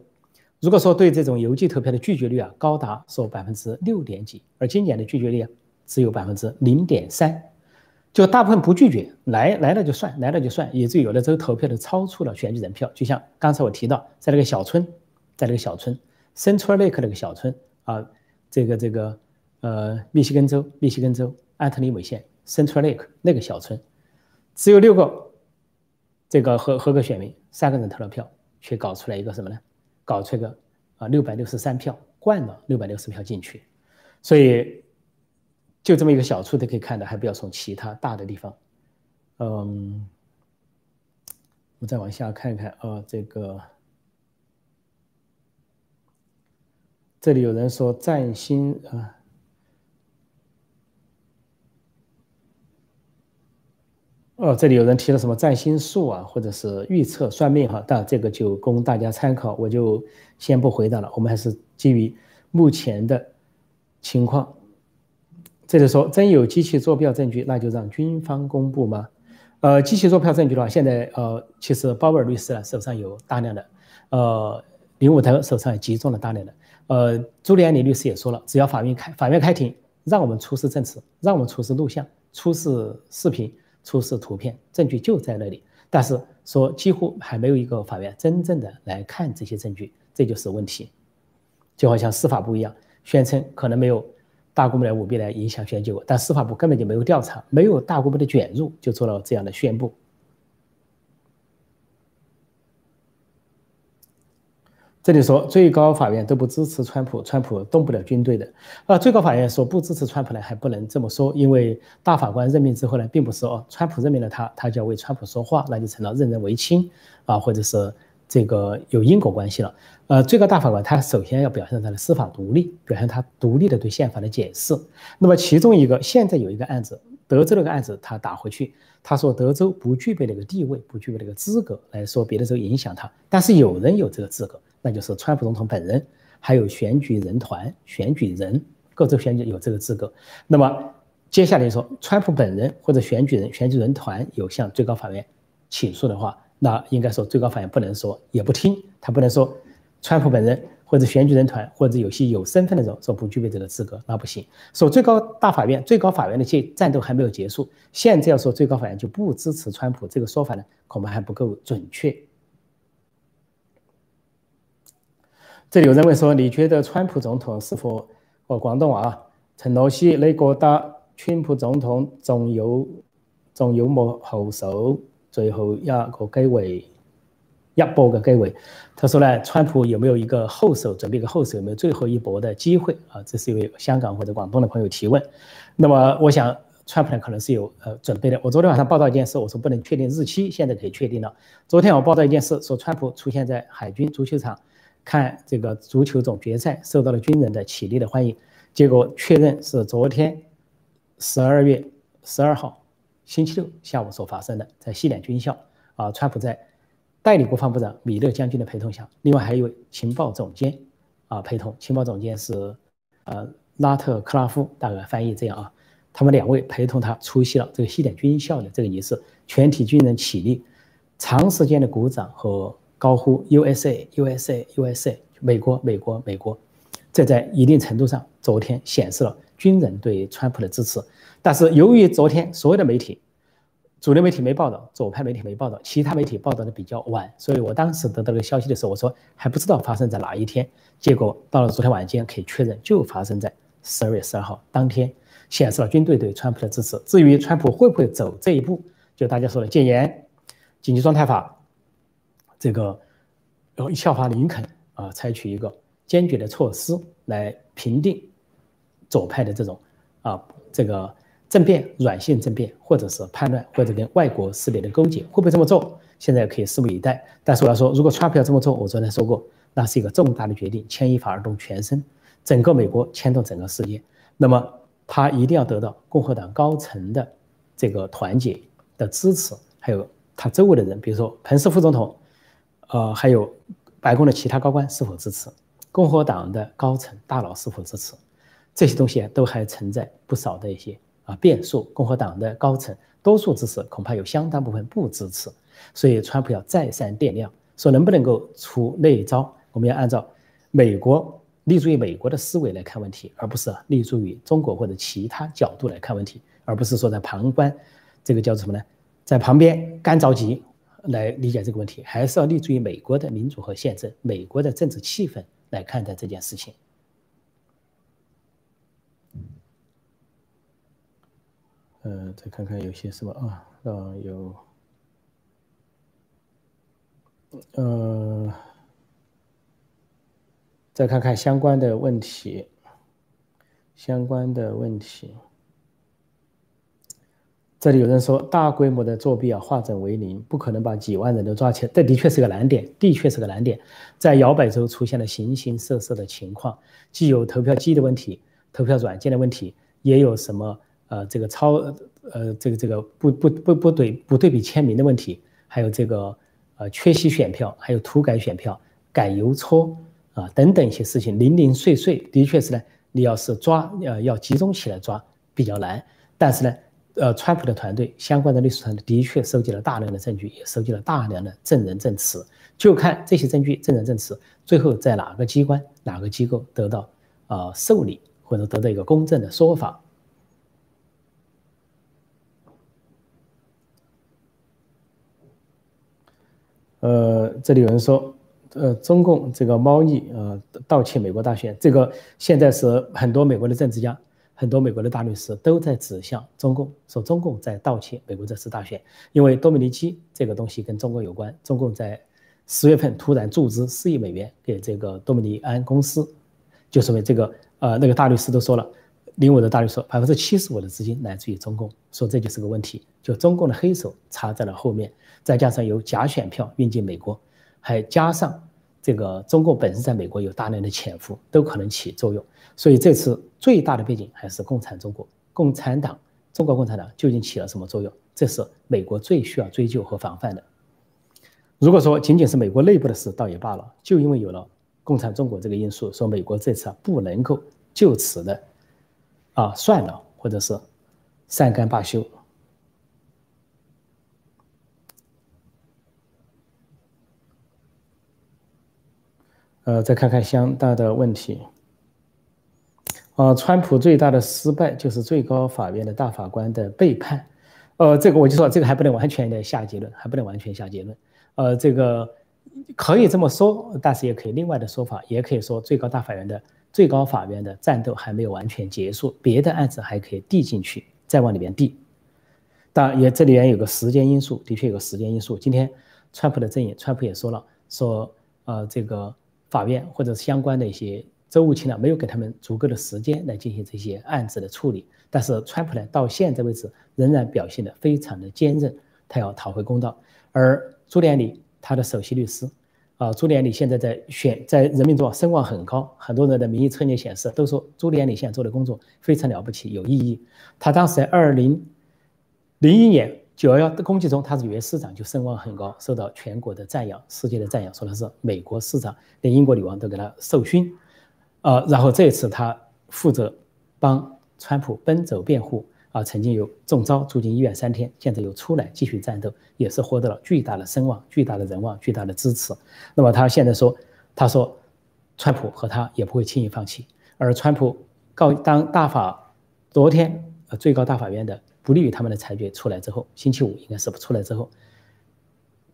如果说对这种邮寄投票的拒绝率啊高达说百分之六点几，而今年的拒绝率啊只有百分之零点三。就大部分不拒绝，来来了就算，来了就算，以至于有的州投票都超出了选举人票。就像刚才我提到，在那个小村，在那个小村，Central Lake 那个小村啊，这个这个呃，密西根州，密西根州安特里韦县 Central Lake 那个小村，只有六个这个合合格选民，三个人投了票，却搞出来一个什么呢？搞出一个啊六百六十三票，灌了六百六十票进去，所以。就这么一个小处都可以看到，还不要从其他大的地方。嗯，我再往下看看啊，这个这里有人说占星啊，哦，这里有人提了什么占星术啊，或者是预测算命哈，但这个就供大家参考，我就先不回答了。我们还是基于目前的情况。这里说真有机器作票证据，那就让军方公布吗？呃，机器作票证据的话，现在呃，其实鲍威尔律师呢手上有大量的，呃，林伍德手上也集中了大量的，呃，朱利安尼律师也说了，只要法院开法院开庭，让我们出示证词，让我们出示录像、出示视频、出示图片，证据就在那里。但是说几乎还没有一个法院真正的来看这些证据，这就是问题。就好像司法部一样，宣称可能没有。大规模的舞弊来影响选举结果，但司法部根本就没有调查，没有大规模的卷入，就做了这样的宣布。这里说最高法院都不支持川普，川普动不了军队的。啊，最高法院说不支持川普呢，还不能这么说，因为大法官任命之后呢，并不是哦，川普任命了他，他就要为川普说话，那就成了任人唯亲啊，或者是。这个有因果关系了，呃，最高大法官他首先要表现他的司法独立，表现他独立的对宪法的解释。那么其中一个现在有一个案子，德州那个案子，他打回去，他说德州不具备那个地位，不具备那个资格来说别的州影响他，但是有人有这个资格，那就是川普总统本人，还有选举人团、选举人，各州选举有这个资格。那么接下来说，川普本人或者选举人、选举人团有向最高法院起诉的话。那应该说，最高法院不能说，也不听，他不能说，川普本人或者选举人团或者有些有身份的人说不具备这个资格，那不行。说最高大法院，最高法院的这战斗还没有结束，现在要说最高法院就不支持川普这个说法呢，恐怕还不够准确。这里有人问说，你觉得川普总统是否哦，广东啊？陈老师，你觉得川普总统仲有仲有冇后手？最后一个机会，一搏的机会。他说呢，川普有没有一个后手，准备一个后手，有没有最后一搏的机会啊？这是一位香港或者广东的朋友提问。那么，我想川普呢可能是有呃准备的。我昨天晚上报道一件事，我说不能确定日期，现在可以确定了。昨天我报道一件事，说川普出现在海军足球场看这个足球总决赛，受到了军人的起立的欢迎。结果确认是昨天十二月十二号。星期六下午所发生的，在西点军校啊，川普在代理国防部长米勒将军的陪同下，另外还有一位情报总监啊陪同，情报总监是呃拉特克拉夫，大概翻译这样啊，他们两位陪同他出席了这个西点军校的这个仪式，全体军人起立，长时间的鼓掌和高呼 USA USA USA，美国美国美国，这在一定程度上昨天显示了军人对川普的支持。但是由于昨天所有的媒体，主流媒体没报道，左派媒体没报道，其他媒体报道的比较晚，所以我当时得到这个消息的时候，我说还不知道发生在哪一天。结果到了昨天晚间可以确认，就发生在十二月十二号当天，显示了军队对川普的支持。至于川普会不会走这一步，就大家说的戒严、紧急状态法，这个要效法林肯啊，采取一个坚决的措施来平定左派的这种啊这个。政变、软性政变，或者是叛乱，或者跟外国势力的勾结，会不会这么做？现在可以拭目以待。但是我要说，如果川普要这么做，我昨天说过，那是一个重大的决定，牵一发而动全身，整个美国牵动整个世界。那么他一定要得到共和党高层的这个团结的支持，还有他周围的人，比如说彭斯副总统，呃，还有白宫的其他高官是否支持，共和党的高层大佬是否支持，这些东西都还存在不少的一些。啊，变数，共和党的高层多数支持，恐怕有相当部分不支持，所以川普要再三掂量，说能不能够出那一招。我们要按照美国立足于美国的思维来看问题，而不是立足于中国或者其他角度来看问题，而不是说在旁观，这个叫做什么呢？在旁边干着急来理解这个问题，还是要立足于美国的民主和宪政、美国的政治气氛来看待这件事情。呃，再看看有些什么啊？啊，有，呃，再看看相关的问题，相关的问题。这里有人说，大规模的作弊啊，化整为零，不可能把几万人都抓起来。这的确是个难点，的确是个难点。在摇摆州出现了形形色色的情况，既有投票机的问题，投票软件的问题，也有什么？呃，这个超呃，这个这个不不不不对不对比签名的问题，还有这个呃缺席选票，还有涂改选票、改邮戳啊等等一些事情零零碎碎，的确是呢，你要是抓呃要集中起来抓比较难。但是呢，呃，川普的团队相关的律师团队的确收集了大量的证据，也收集了大量的证人证词，就看这些证据、证人证词最后在哪个机关、哪个机构得到呃受理，或者得到一个公正的说法。呃，这里有人说，呃，中共这个猫腻，呃，盗窃美国大选，这个现在是很多美国的政治家，很多美国的大律师都在指向中共，说中共在盗窃美国这次大选，因为多米尼基这个东西跟中国有关，中共在十月份突然注资四亿美元给这个多米尼安公司，就说明这个，呃，那个大律师都说了。领我的大律说，百分之七十五的资金来自于中共，说这就是个问题，就中共的黑手插在了后面，再加上有假选票运进美国，还加上这个中共本身在美国有大量的潜伏，都可能起作用。所以这次最大的背景还是共产中国，共产党，中国共产党究竟起了什么作用？这是美国最需要追究和防范的。如果说仅仅是美国内部的事，倒也罢了，就因为有了共产中国这个因素，说美国这次啊不能够就此的。啊，算了，或者是善甘罢休。呃，再看看相大的问题。啊，川普最大的失败就是最高法院的大法官的背叛。呃，这个我就说，这个还不能完全的下结论，还不能完全下结论。呃，这个可以这么说，但是也可以另外的说法，也可以说最高大法院的。最高法院的战斗还没有完全结束，别的案子还可以递进去，再往里面递。当然，也这里面有个时间因素，的确有个时间因素。今天，川普的阵营，川普也说了，说呃，这个法院或者是相关的一些州务卿呢，没有给他们足够的时间来进行这些案子的处理。但是，川普呢，到现在为止仍然表现得非常的坚韧，他要讨回公道。而朱连理他的首席律师。啊，朱连理现在在选，在人民中声望很高，很多人的民意测验显示都说朱连理现在做的工作非常了不起，有意义。他当时在二零零一年九幺幺的攻击中，他是原市长，就声望很高，受到全国的赞扬，世界的赞扬，说的是美国市长，连英国女王都给他授勋。呃，然后这次他负责帮川普奔走辩护，啊，曾经有中招住进医院三天，现在又出来继续战斗，也是获得了巨大的声望、巨大的人望、巨大的支持。那么他现在说，他说，川普和他也不会轻易放弃。而川普告当大法昨天呃最高大法院的不利于他们的裁决出来之后，星期五应该是不出来之后，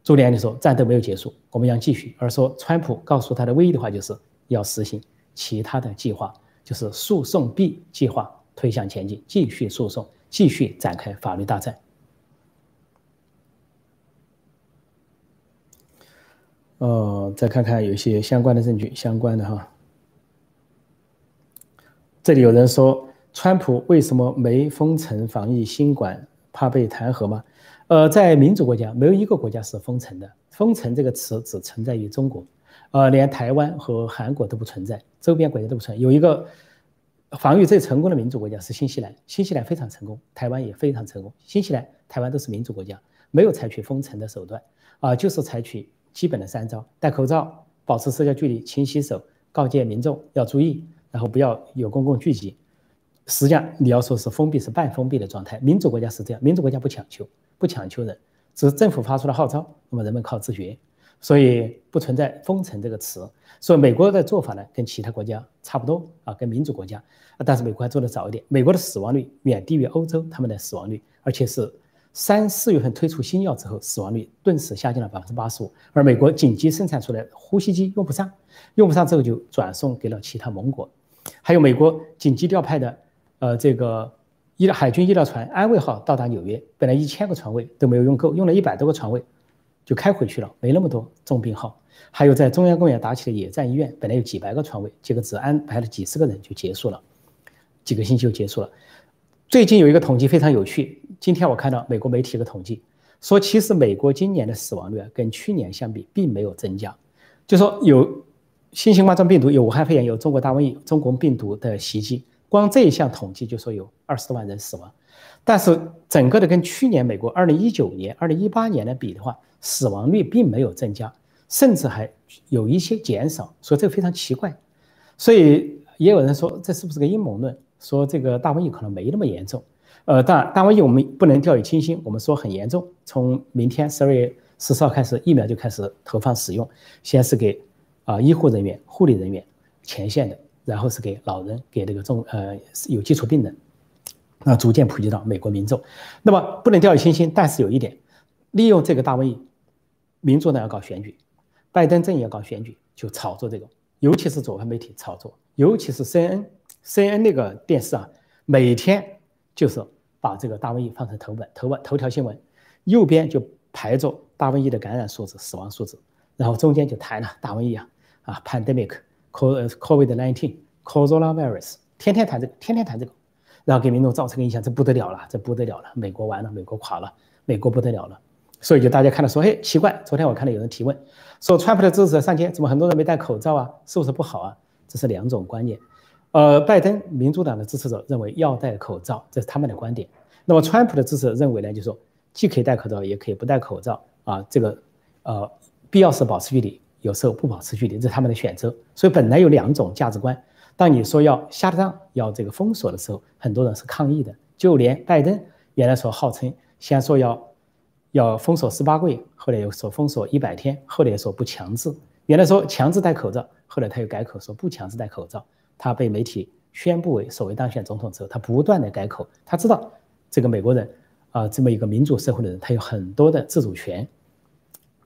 朱利安尼说战斗没有结束，我们将继续。而说川普告诉他的唯一的话就是要实行其他的计划，就是诉讼 B 计划。推向前进，继续诉讼，继续展开法律大战。呃，再看看有一些相关的证据，相关的哈。这里有人说，川普为什么没封城防疫新冠？怕被弹劾吗？呃，在民主国家，没有一个国家是封城的。封城这个词只存在于中国，呃，连台湾和韩国都不存在，周边国家都不存在。有一个。防御最成功的民主国家是新西兰，新西兰非常成功，台湾也非常成功。新西兰、台湾都是民主国家，没有采取封城的手段，啊，就是采取基本的三招：戴口罩、保持社交距离、勤洗手、告诫民众要注意，然后不要有公共聚集。实际上，你要说是封闭，是半封闭的状态。民主国家是这样，民主国家不强求，不强求人，只是政府发出了号召，那么人们靠自觉。所以不存在封城这个词，所以美国的做法呢，跟其他国家差不多啊，跟民主国家，但是美国还做的早一点，美国的死亡率远低于欧洲他们的死亡率，而且是三四月份推出新药之后，死亡率顿时下降了百分之八十五，而美国紧急生产出来呼吸机用不上，用不上之后就转送给了其他盟国，还有美国紧急调派的呃这个医疗海军医疗船安慰号到达纽约，本来一千个床位都没有用够，用了一百多个床位。就开回去了，没那么多重病号。还有在中央公园搭起的野战医院，本来有几百个床位，结果只安排了几十个人就结束了，几个星期就结束了。最近有一个统计非常有趣，今天我看到美国媒体的统计，说其实美国今年的死亡率啊跟去年相比并没有增加，就说有新型冠状病毒、有武汉肺炎、有中国大瘟疫、中国病毒的袭击，光这一项统计就说有二十多万人死亡，但是整个的跟去年美国二零一九年、二零一八年的比的话。死亡率并没有增加，甚至还有一些减少，所以这个非常奇怪。所以也有人说这是不是个阴谋论？说这个大瘟疫可能没那么严重。呃，当然大瘟疫我们不能掉以轻心，我们说很严重。从明天十二月十四号开始，疫苗就开始投放使用，先是给啊医护人员、护理人员前线的，然后是给老人、给这个重呃有基础病人，那逐渐普及到美国民众。那么不能掉以轻心，但是有一点，利用这个大瘟疫。民主党要搞选举，拜登阵营要搞选举，就炒作这个，尤其是左派媒体炒作，尤其是 CNN，CNN 那个电视啊，每天就是把这个大瘟疫放成头版、头版头条新闻，右边就排着大瘟疫的感染数字、死亡数字，然后中间就谈了大瘟疫啊啊 pandemic Co 呃，COVID-19，Corona virus，天天谈这个，天天谈这个，然后给民众造成个印象，这不得了了，这不得了了，美国完了，美国垮了，美国不得了了。所以就大家看到说，嘿，奇怪，昨天我看到有人提问，说川普的支持者上街，怎么很多人没戴口罩啊？是不是不好啊？这是两种观念。呃，拜登民主党的支持者认为要戴口罩，这是他们的观点。那么川普的支持者认为呢，就说既可以戴口罩，也可以不戴口罩啊。这个呃，必要时保持距离，有时候不保持距离，这是他们的选择。所以本来有两种价值观。当你说要下档，要这个封锁的时候，很多人是抗议的。就连拜登原来说号称先说要。要封锁十八个月，后来又说封锁一百天，后来又说不强制。原来说强制戴口罩，后来他又改口说不强制戴口罩。他被媒体宣布为首位当选总统之后，他不断的改口。他知道这个美国人啊，这么一个民主社会的人，他有很多的自主权。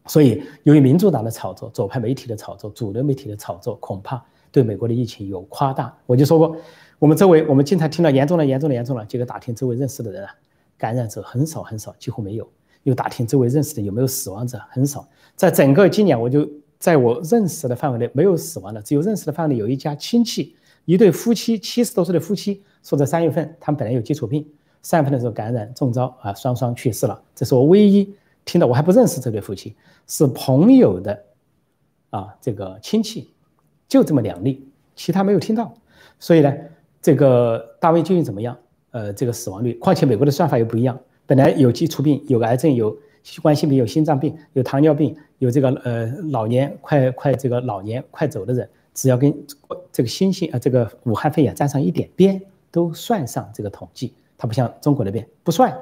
所以，由于民主党的炒作、左派媒体的炒作、主流媒体的炒作，恐怕对美国的疫情有夸大。我就说过，我们周围我们经常听到严重了、严重了、严重了，结果打听周围认识的人啊，感染者很少很少，几乎没有。又打听周围认识的有没有死亡者，很少。在整个今年，我就在我认识的范围内没有死亡的，只有认识的范围内有一家亲戚，一对夫妻，七十多岁的夫妻，说在三月份他们本来有基础病，三月份的时候感染中招啊，双双去世了。这是我唯一听到，我还不认识这对夫妻，是朋友的啊，这个亲戚，就这么两例，其他没有听到。所以呢，这个大卫究竟怎么样？呃，这个死亡率，况且美国的算法又不一样。本来有基础病、有癌症、有冠心病、有心脏病、有糖尿病、有这个呃老年快快这个老年快走的人，只要跟这个新型啊这个武汉肺炎沾上一点边，都算上这个统计。它不像中国那边不算，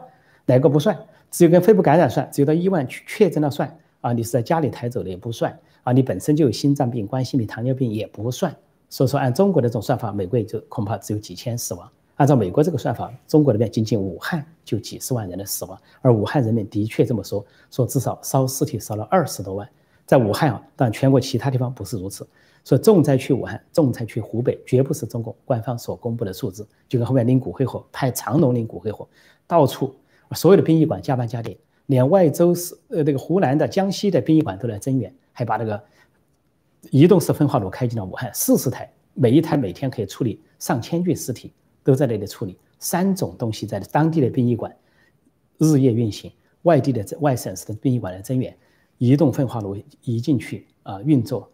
哪个不算？只有跟肺部感染算，只有到医院去确诊了算啊。你是在家里抬走的也不算啊。你本身就有心脏病、冠心病、糖尿病也不算。所以说，按中国的这种算法，美国也就恐怕只有几千死亡。按照美国这个算法，中国那边仅仅武汉就几十万人的死亡，而武汉人民的确这么说，说至少烧尸体烧了二十多万。在武汉啊，但全国其他地方不是如此。所以重灾区武汉，重灾区湖北，绝不是中共官方所公布的数字。就跟后面领骨灰盒派长龙领骨灰盒，到处所有的殡仪馆加班加点，连外州市呃那个湖南的、江西的殡仪馆都来增援，还把那个移动式焚化炉开进了武汉，四十台，每一台每天可以处理上千具尸体，都在那里处理。三种东西在当地的殡仪馆日夜运行，外地的外省市的殡仪馆来增援。移动焚化炉移进去啊，运作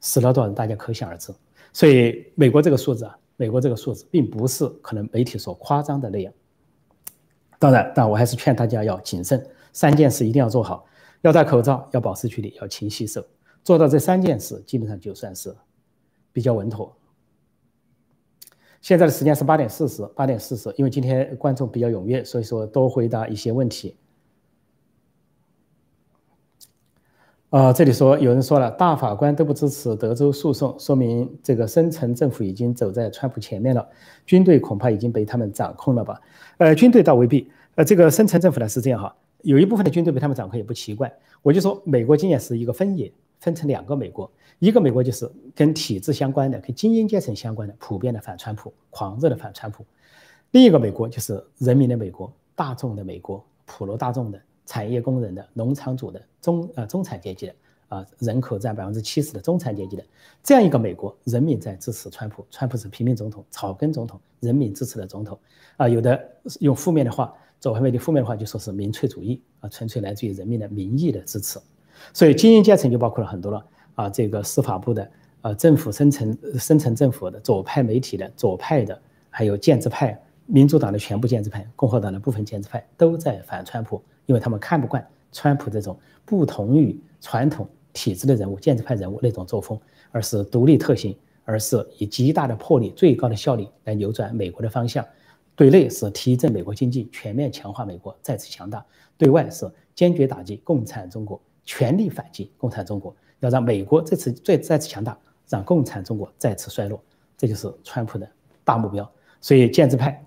死了多少人，大家可想而知。所以美国这个数字啊，美国这个数字并不是可能媒体所夸张的那样。当然，但我还是劝大家要谨慎，三件事一定要做好：要戴口罩，要保持距离，要勤洗手。做到这三件事，基本上就算是比较稳妥。现在的时间是八点四十，八点四十，因为今天观众比较踊跃，所以说多回答一些问题。啊，这里说有人说了，大法官都不支持德州诉讼，说明这个深层政府已经走在川普前面了，军队恐怕已经被他们掌控了吧？呃，军队倒未必，呃，这个深层政府呢是这样哈，有一部分的军队被他们掌控也不奇怪。我就说，美国经验是一个分野，分成两个美国，一个美国就是跟体制相关的，跟精英阶层相关的，普遍的反川普，狂热的反川普；另一个美国就是人民的美国，大众的美国，普罗大众的。产业工人的、农场主的、中呃中产阶级的啊，人口占百分之七十的中产阶级的这样一个美国，人民在支持川普，川普是平民总统、草根总统，人民支持的总统啊。有的用负面的话，左派媒体负面的话就说是民粹主义啊，纯粹来自于人民的民意的支持。所以精英阶层就包括了很多了啊，这个司法部的啊，政府深层深层政府的左派媒体的左派的，还有建制派、民主党的全部建制派、共和党的部分建制派都在反川普。因为他们看不惯川普这种不同于传统体制的人物、建制派人物那种作风，而是独立特性，而是以极大的魄力、最高的效率来扭转美国的方向。对内是提振美国经济，全面强化美国再次强大；对外是坚决打击共产中国，全力反击共产中国，要让美国这次再再次强大，让共产中国再次衰落。这就是川普的大目标。所以建制派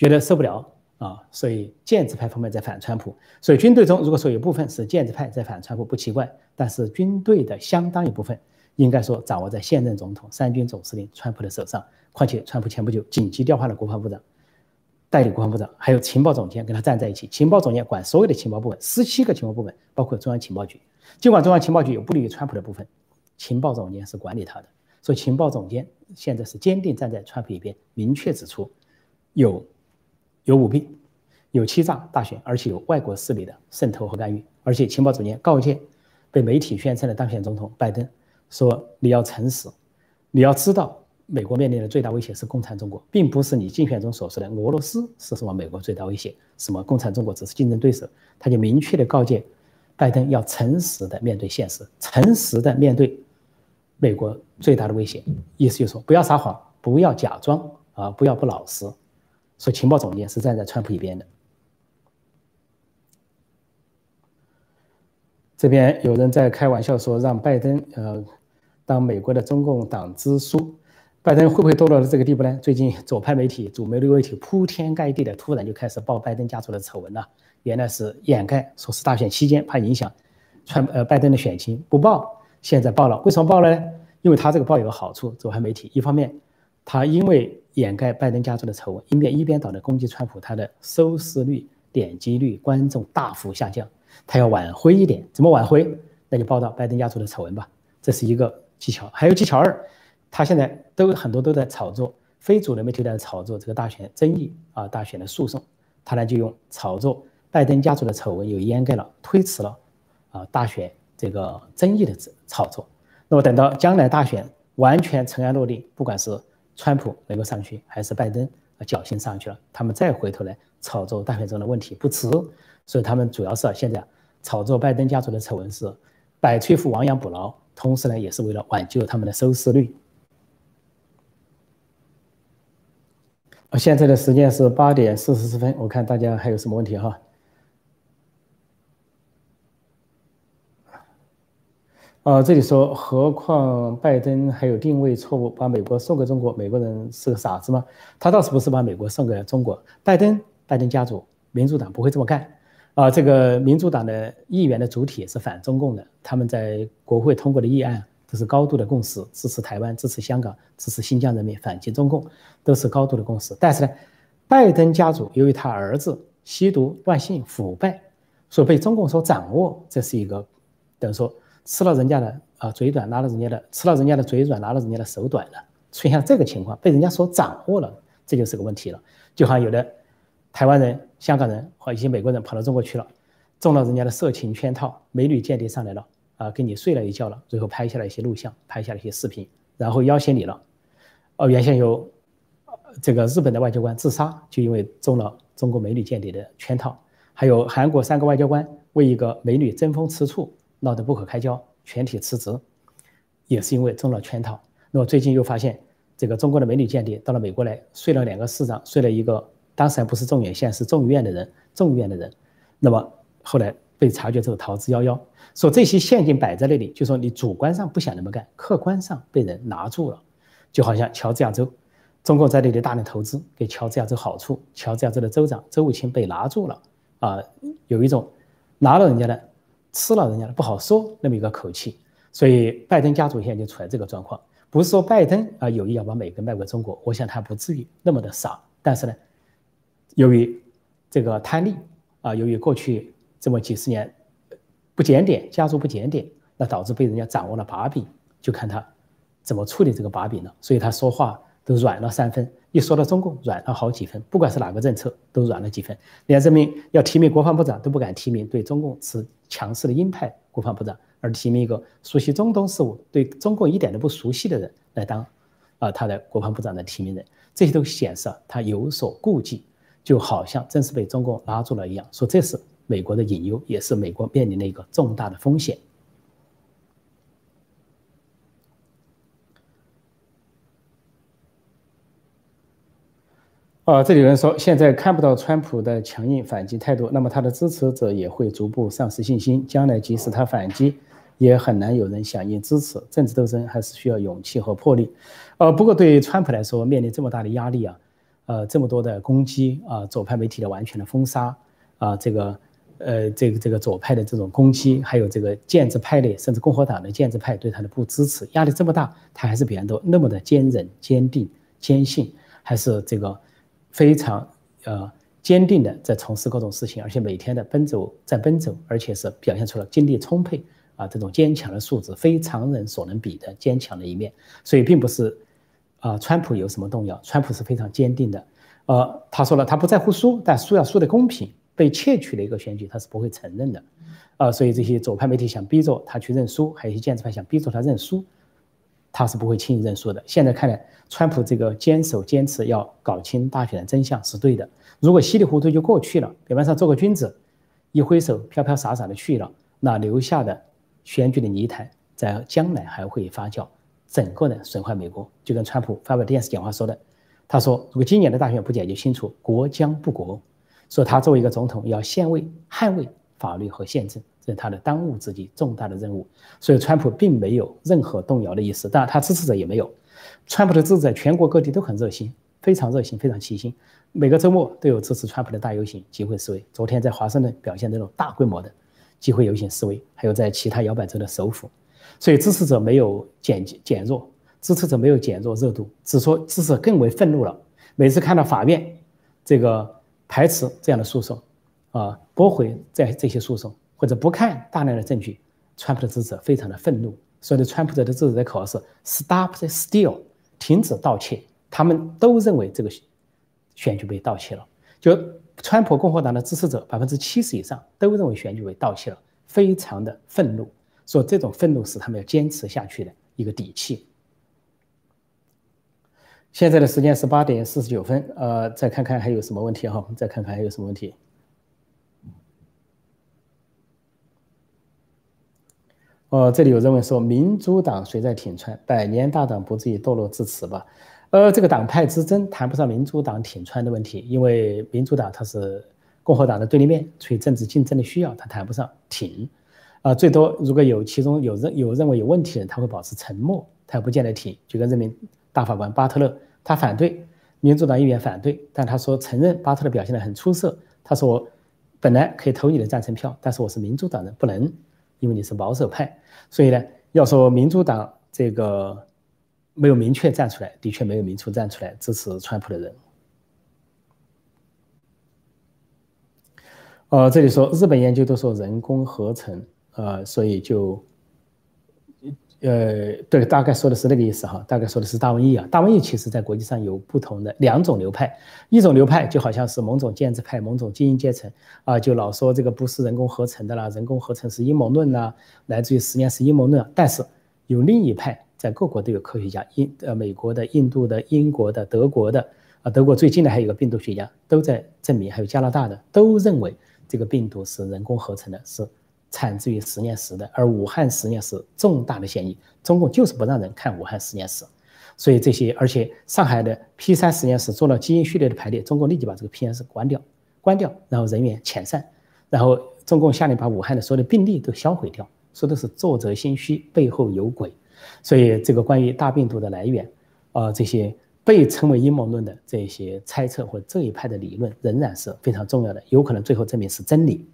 觉得受不了。啊，所以建制派方面在反川普，所以军队中如果说有部分是建制派在反川普不奇怪，但是军队的相当一部分应该说掌握在现任总统、三军总司令川普的手上。况且川普前不久紧急调换了国防部长、代理国防部长，还有情报总监跟他站在一起，情报总监管所有的情报部门，十七个情报部门，包括中央情报局。尽管中央情报局有不利于川普的部分，情报总监是管理他的，所以情报总监现在是坚定站在川普一边，明确指出有。有舞弊，有欺诈大选，而且有外国势力的渗透和干预，而且情报总监告诫被媒体宣称的当选总统拜登说：“你要诚实，你要知道美国面临的最大威胁是共产中国，并不是你竞选中所说的俄罗斯是什么美国最大威胁，什么共产中国只是竞争对手。”他就明确的告诫拜登要诚实的面对现实，诚实的面对美国最大的威胁，意思就是说不要撒谎，不要假装啊，不要不老实。所以情报总监是站在川普一边的。这边有人在开玩笑说，让拜登呃当美国的中共党支书，拜登会不会堕落到这个地步呢？最近左派媒体、主流媒体铺天盖地的突然就开始报拜登家族的丑闻了。原来是掩盖，说是大选期间怕影响川呃拜登的选情不报，现在报了。为什么报了呢？因为他这个报有个好处，左派媒体一方面。他因为掩盖拜登家族的丑闻，一边一边倒的攻击川普，他的收视率、点击率、观众大幅下降。他要挽回一点，怎么挽回？那就报道拜登家族的丑闻吧，这是一个技巧。还有技巧二，他现在都很多都在炒作，非主流媒体在炒作这个大选争议啊，大选的诉讼，他呢就用炒作拜登家族的丑闻，又掩盖了、推迟了啊大选这个争议的炒作。那么等到将来大选完全尘埃落定，不管是川普能够上去，还是拜登侥幸上去了？他们再回头来炒作大选中的问题不迟，所以他们主要是现在炒作拜登家族的丑闻是百催夫亡羊补牢，同时呢也是为了挽救他们的收视率。现在的时间是八点四十四分，我看大家还有什么问题哈？啊，这里说，何况拜登还有定位错误，把美国送给中国，美国人是个傻子吗？他倒是不是把美国送给中国，拜登，拜登家族，民主党不会这么干。啊，这个民主党的议员的主体是反中共的，他们在国会通过的议案。这是高度的共识，支持台湾，支持香港，支持新疆人民，反击中共，都是高度的共识。但是呢，拜登家族由于他儿子吸毒、乱性、腐败，所被中共所掌握，这是一个等于说吃了人家的啊嘴短，拿了人家的吃了人家的嘴软，拿了人家的手短了，出现这个情况，被人家所掌握了，这就是个问题了。就好像有的台湾人、香港人和一些美国人跑到中国去了，中了人家的色情圈套，美女间谍上来了。啊，跟你睡了一觉了，最后拍下了一些录像，拍下了一些视频，然后要挟你了。哦，原先有这个日本的外交官自杀，就因为中了中国美女间谍的圈套；还有韩国三个外交官为一个美女争风吃醋，闹得不可开交，全体辞职，也是因为中了圈套。那么最近又发现，这个中国的美女间谍到了美国来，睡了两个市长，睡了一个当时还不是众院，现在是众议院的人，众议院的人。那么后来。被察觉之后逃之夭夭，说这些陷阱摆在那里，就说你主观上不想那么干，客观上被人拿住了，就好像乔治亚州，中共在那里大量投资，给乔治亚州好处，乔治亚州的州长周武清被拿住了，啊，有一种拿了人家的，吃了人家的不好说那么一个口气，所以拜登家族现在就处在这个状况，不是说拜登啊有意要把美国卖给中国，我想他不至于那么的傻，但是呢，由于这个贪利啊，由于过去。这么几十年不检点，家族不检点，那导致被人家掌握了把柄，就看他怎么处理这个把柄了。所以他说话都软了三分，一说到中共软了好几分，不管是哪个政策都软了几分。连人民要提名国防部长都不敢提名对中共持强势的鹰派国防部长，而提名一个熟悉中东事务、对中共一点都不熟悉的人来当啊他的国防部长的提名人，这些都显示他有所顾忌，就好像真是被中共拉住了一样，说这是。美国的隐忧也是美国面临的一个重大的风险。啊，这里有人说，现在看不到川普的强硬反击态度，那么他的支持者也会逐步丧失信心，将来即使他反击，也很难有人响应支持。政治斗争还是需要勇气和魄力。呃，不过对于川普来说，面临这么大的压力啊，呃，这么多的攻击啊，左派媒体的完全的封杀啊，这个。呃，这个这个左派的这种攻击，还有这个建制派的，甚至共和党的建制派对他的不支持，压力这么大，他还是别人都那么的坚韧、坚定、坚信，还是这个非常呃坚定的在从事各种事情，而且每天的奔走在奔走，而且是表现出了精力充沛啊这种坚强的素质，非常人所能比的坚强的一面。所以并不是啊，川普有什么动摇，川普是非常坚定的。呃，他说了，他不在乎输，但输要输的公平。被窃取的一个选举，他是不会承认的，啊，所以这些左派媒体想逼着他去认输，还有一些建制派想逼着他认输，他是不会轻易认输的。现在看来，川普这个坚守坚持要搞清大选的真相是对的。如果稀里糊涂就过去了，表面上做个君子，一挥手飘飘洒洒的去了，那留下的选举的泥潭在将来还会发酵，整个的损坏美国。就跟川普发表电视讲话说的，他说：“如果今年的大选不解决清楚，国将不国。”说他作为一个总统，要捍卫、捍卫法律和宪政，这是他的当务之急、重大的任务。所以，川普并没有任何动摇的意思，当然他支持者也没有。川普的支持者全国各地都很热心，非常热心，非常齐心。每个周末都有支持川普的大游行、集会示威。昨天在华盛顿表现这种大规模的集会游行示威，还有在其他摇摆州的首府。所以，支持者没有减减弱，支持者没有减弱热度，只说支持者更为愤怒了。每次看到法院这个。排斥这样的诉讼，啊，驳回在这些诉讼，或者不看大量的证据，川普的支持者非常的愤怒。所以，的川普者的支持者的口号是 “Stop the steal”，停止盗窃。他们都认为这个选举被盗窃了。就川普共和党的支持者百分之七十以上都认为选举被盗窃了，非常的愤怒。说这种愤怒是他们要坚持下去的一个底气。现在的时间是八点四十九分，呃，再看看还有什么问题哈？我们再看看还有什么问题。哦，这里有人问说，民主党谁在挺川？百年大党不至于堕落至此吧？呃，这个党派之争谈不上民主党挺川的问题，因为民主党它是共和党的对立面，出于政治竞争的需要，它谈不上挺。啊，最多如果有其中有认有认为有问题的人，他会保持沉默，他也不见得挺。就跟人民大法官巴特勒，他反对民主党议员反对，但他说承认巴特勒表现得很出色。他说我本来可以投你的赞成票，但是我是民主党人，不能，因为你是保守派。所以呢，要说民主党这个没有明确站出来，的确没有明确站出来支持川普的人。呃，这里说日本研究都说人工合成。呃，所以就，呃，对，大概说的是那个意思哈，大概说的是大瘟疫啊。大瘟疫其实在国际上有不同的两种流派，一种流派就好像是某种建制派、某种精英阶层啊，就老说这个不是人工合成的啦，人工合成是阴谋论呐，来自于实验室阴谋论。但是有另一派，在各国都有科学家，印呃美国的、印度的、英国的、德国的啊，德国最近的还有个病毒学家都在证明，还有加拿大的都认为这个病毒是人工合成的，是。产自于实验室的，而武汉实验室重大的嫌疑，中共就是不让人看武汉实验室，所以这些，而且上海的 P 三实验室做了基因序列的排列，中共立即把这个 P 三室关掉，关掉，然后人员遣散，然后中共下令把武汉的所有的病例都销毁掉，说的是作者心虚，背后有鬼，所以这个关于大病毒的来源，啊，这些被称为阴谋论的这些猜测或这一派的理论，仍然是非常重要的，有可能最后证明是真理。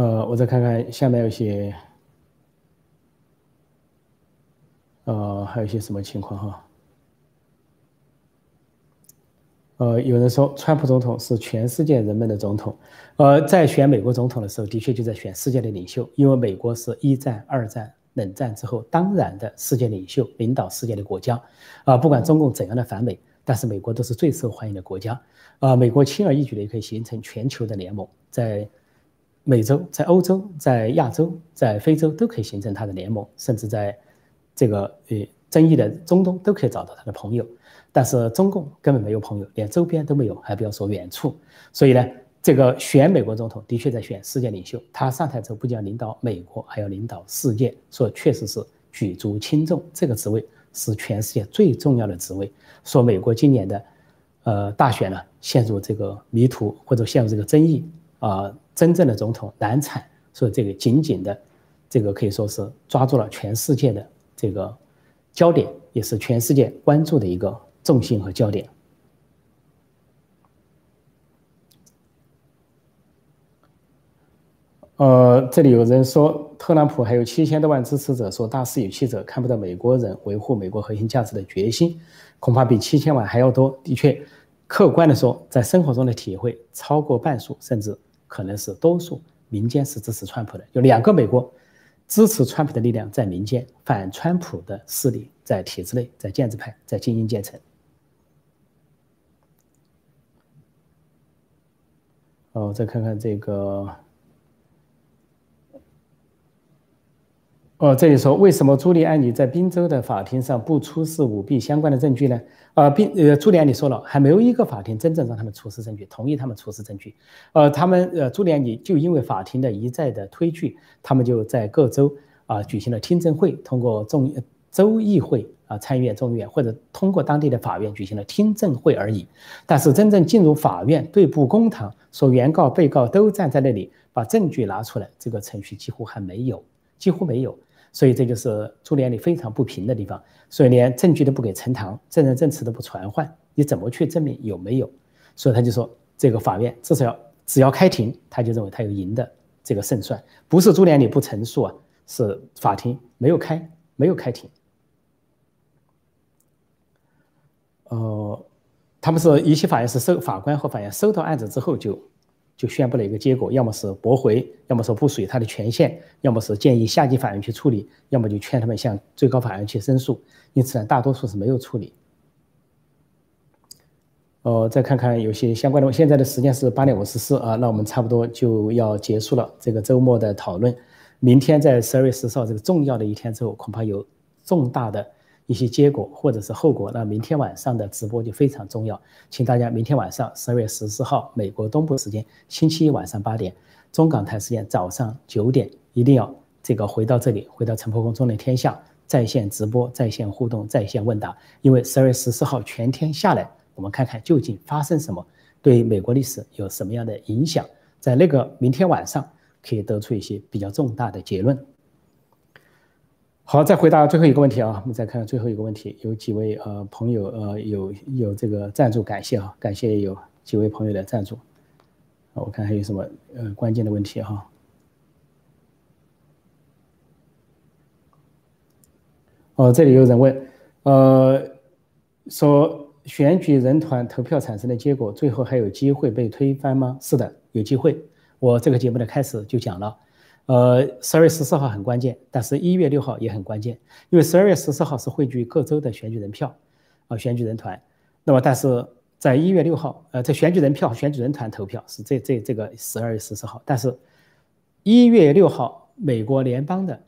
呃，我再看看下面有些，呃，还有一些什么情况哈？呃，有人说川普总统是全世界人们的总统，呃，在选美国总统的时候，的确就在选世界的领袖，因为美国是一战、二战、冷战之后当然的世界领袖，领导世界的国家，啊，不管中共怎样的反美，但是美国都是最受欢迎的国家，啊，美国轻而易举的可以形成全球的联盟，在。美洲、在欧洲、在亚洲、在非洲都可以形成它的联盟，甚至在这个呃争议的中东都可以找到他的朋友。但是中共根本没有朋友，连周边都没有，还不要说远处。所以呢，这个选美国总统的确在选世界领袖。他上台之后不仅要领导美国，还要领导世界，说确实是举足轻重。这个职位是全世界最重要的职位。说美国今年的呃大选呢陷入这个迷途或者陷入这个争议啊。真正的总统难产，所以这个紧紧的，这个可以说是抓住了全世界的这个焦点，也是全世界关注的一个重心和焦点。呃，这里有人说特朗普还有七千多万支持者，说大势有七者，看不到美国人维护美国核心价值的决心，恐怕比七千万还要多。的确，客观的说，在生活中的体会超过半数，甚至。可能是多数民间是支持川普的，有两个美国支持川普的力量在民间，反川普的势力在体制内，在建制派，在精英阶层。哦，再看看这个。哦，这里说为什么朱利安尼在宾州的法庭上不出示舞弊相关的证据呢？呃，宾呃，朱利安尼说了，还没有一个法庭真正让他们出示证据，同意他们出示证据。呃，他们呃，朱利安尼就因为法庭的一再的推拒，他们就在各州啊举行了听证会，通过众州议会啊参议院、众议院或者通过当地的法院举行了听证会而已。但是真正进入法院对簿公堂，说原告、被告都站在那里把证据拿出来，这个程序几乎还没有，几乎没有。所以这就是朱利安尼非常不平的地方，所以连证据都不给呈堂，证人证词都不传唤，你怎么去证明有没有？所以他就说，这个法院至少要只要开庭，他就认为他有赢的这个胜算，不是朱利安尼不陈述啊，是法庭没有开，没有开庭。呃，他们是一些法院是收法官和法院收到案子之后就。就宣布了一个结果，要么是驳回，要么说不属于他的权限，要么是建议下级法院去处理，要么就劝他们向最高法院去申诉。因此呢，大多数是没有处理。哦，再看看有些相关的，现在的时间是八点五十四啊，那我们差不多就要结束了这个周末的讨论。明天在十二月十四号这个重要的一天之后，恐怕有重大的。一些结果或者是后果，那明天晚上的直播就非常重要，请大家明天晚上十二月十四号美国东部时间星期一晚上八点，中港台时间早上九点，一定要这个回到这里，回到陈破空中的天下，在线直播、在线互动、在线问答。因为十二月十四号全天下来，我们看看究竟发生什么，对美国历史有什么样的影响，在那个明天晚上可以得出一些比较重大的结论。好，再回答最后一个问题啊，我们再看看最后一个问题，有几位呃朋友呃有有这个赞助，感谢啊，感谢有几位朋友的赞助。我看还有什么呃关键的问题哈。哦，这里有人问，呃，说选举人团投票产生的结果，最后还有机会被推翻吗？是的，有机会。我这个节目的开始就讲了，呃，十二月十四号很关键，但是一月六号也很关键，因为十二月十四号是汇聚各州的选举人票，啊，选举人团。那么，但是在一月六号，呃，这选举人票、选举人团投票是这这这个十二月十四号，但是一月六号，美国联邦的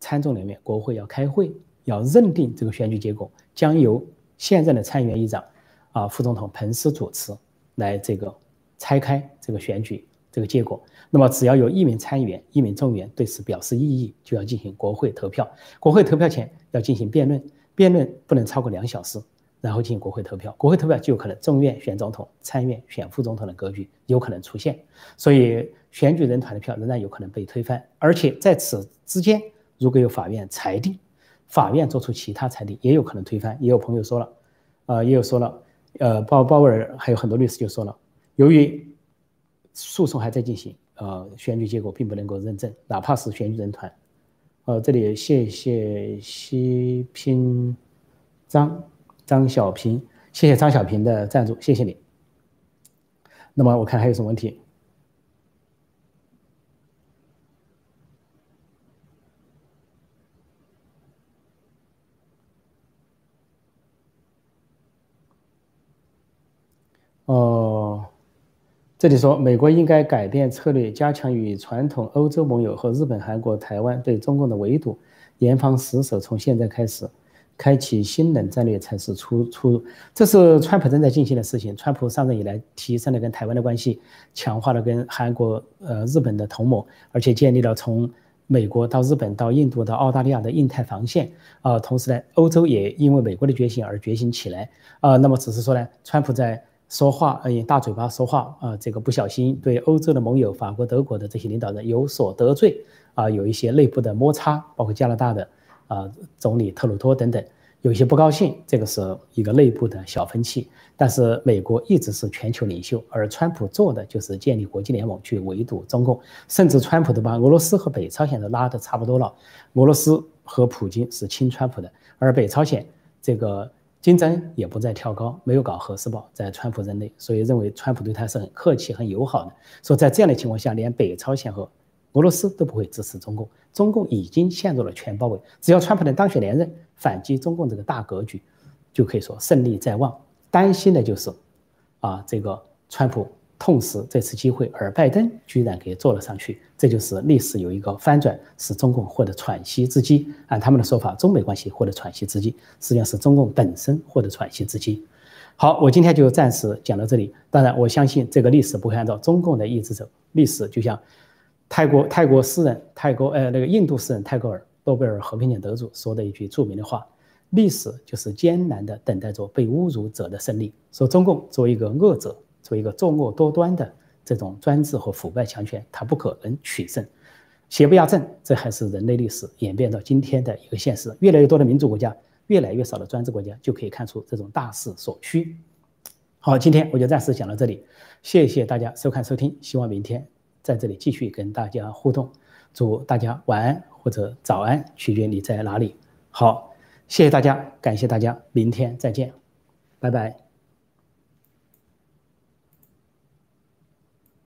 参众两院国会要开会。要认定这个选举结果，将由现任的参议院议长啊，副总统彭斯主持来这个拆开这个选举这个结果。那么只要有一名参议员、一名众议员对此表示异议，就要进行国会投票。国会投票前要进行辩论，辩论不能超过两小时，然后进行国会投票。国会投票就有可能众院选总统、参院选副总统的格局有可能出现。所以选举人团的票仍然有可能被推翻，而且在此之间，如果有法院裁定。法院做出其他裁定，也有可能推翻。也有朋友说了，呃，也有说了，呃，鲍鲍威尔还有很多律师就说了，由于诉讼还在进行，呃，选举结果并不能够认证，哪怕是选举人团。呃，这里谢谢西平张张小平，谢谢张小平的赞助，谢谢你。那么我看还有什么问题？这里说美国应该改变策略，加强与传统欧洲盟友和日本、韩国、台湾对中共的围堵，严防死守。从现在开始，开启新冷战略才是出出路。这是川普正在进行的事情。川普上任以来，提升了跟台湾的关系，强化了跟韩国、呃日本的同盟，而且建立了从美国到日本到印度到澳大利亚的印太防线。啊，同时呢，欧洲也因为美国的觉醒而觉醒起来。啊，那么只是说呢，川普在说话，哎，大嘴巴说话啊，这个不小心对欧洲的盟友法国、德国的这些领导人有所得罪啊，有一些内部的摩擦，包括加拿大的啊总理特鲁多等等，有一些不高兴，这个是一个内部的小分歧。但是美国一直是全球领袖，而川普做的就是建立国际联盟去围堵中共，甚至川普都把俄罗斯和北朝鲜都拉得差不多了。俄罗斯和普京是亲川普的，而北朝鲜这个。竞争也不再跳高，没有搞核试爆，在川普任内，所以认为川普对他是很客气、很友好的。说在这样的情况下，连北朝鲜和俄罗斯都不会支持中共，中共已经陷入了全包围。只要川普能当选连任，反击中共这个大格局，就可以说胜利在望。担心的就是，啊，这个川普。痛失这次机会，而拜登居然给做了上去，这就是历史有一个翻转，使中共获得喘息之机。按他们的说法，中美关系获得喘息之机，实际上是中共本身获得喘息之机。好，我今天就暂时讲到这里。当然，我相信这个历史不会按照中共的意志走。历史就像泰国泰国诗人泰国呃那个印度诗人泰戈尔诺贝尔和平奖得主说的一句著名的话：历史就是艰难的等待着被侮辱者的胜利。说中共作为一个恶者。作为一个作恶多端的这种专制和腐败强权，它不可能取胜，邪不压正，这还是人类历史演变到今天的一个现实。越来越多的民主国家，越来越少的专制国家，就可以看出这种大势所趋。好，今天我就暂时讲到这里，谢谢大家收看收听，希望明天在这里继续跟大家互动。祝大家晚安或者早安，取决你在哪里。好，谢谢大家，感谢大家，明天再见，拜拜。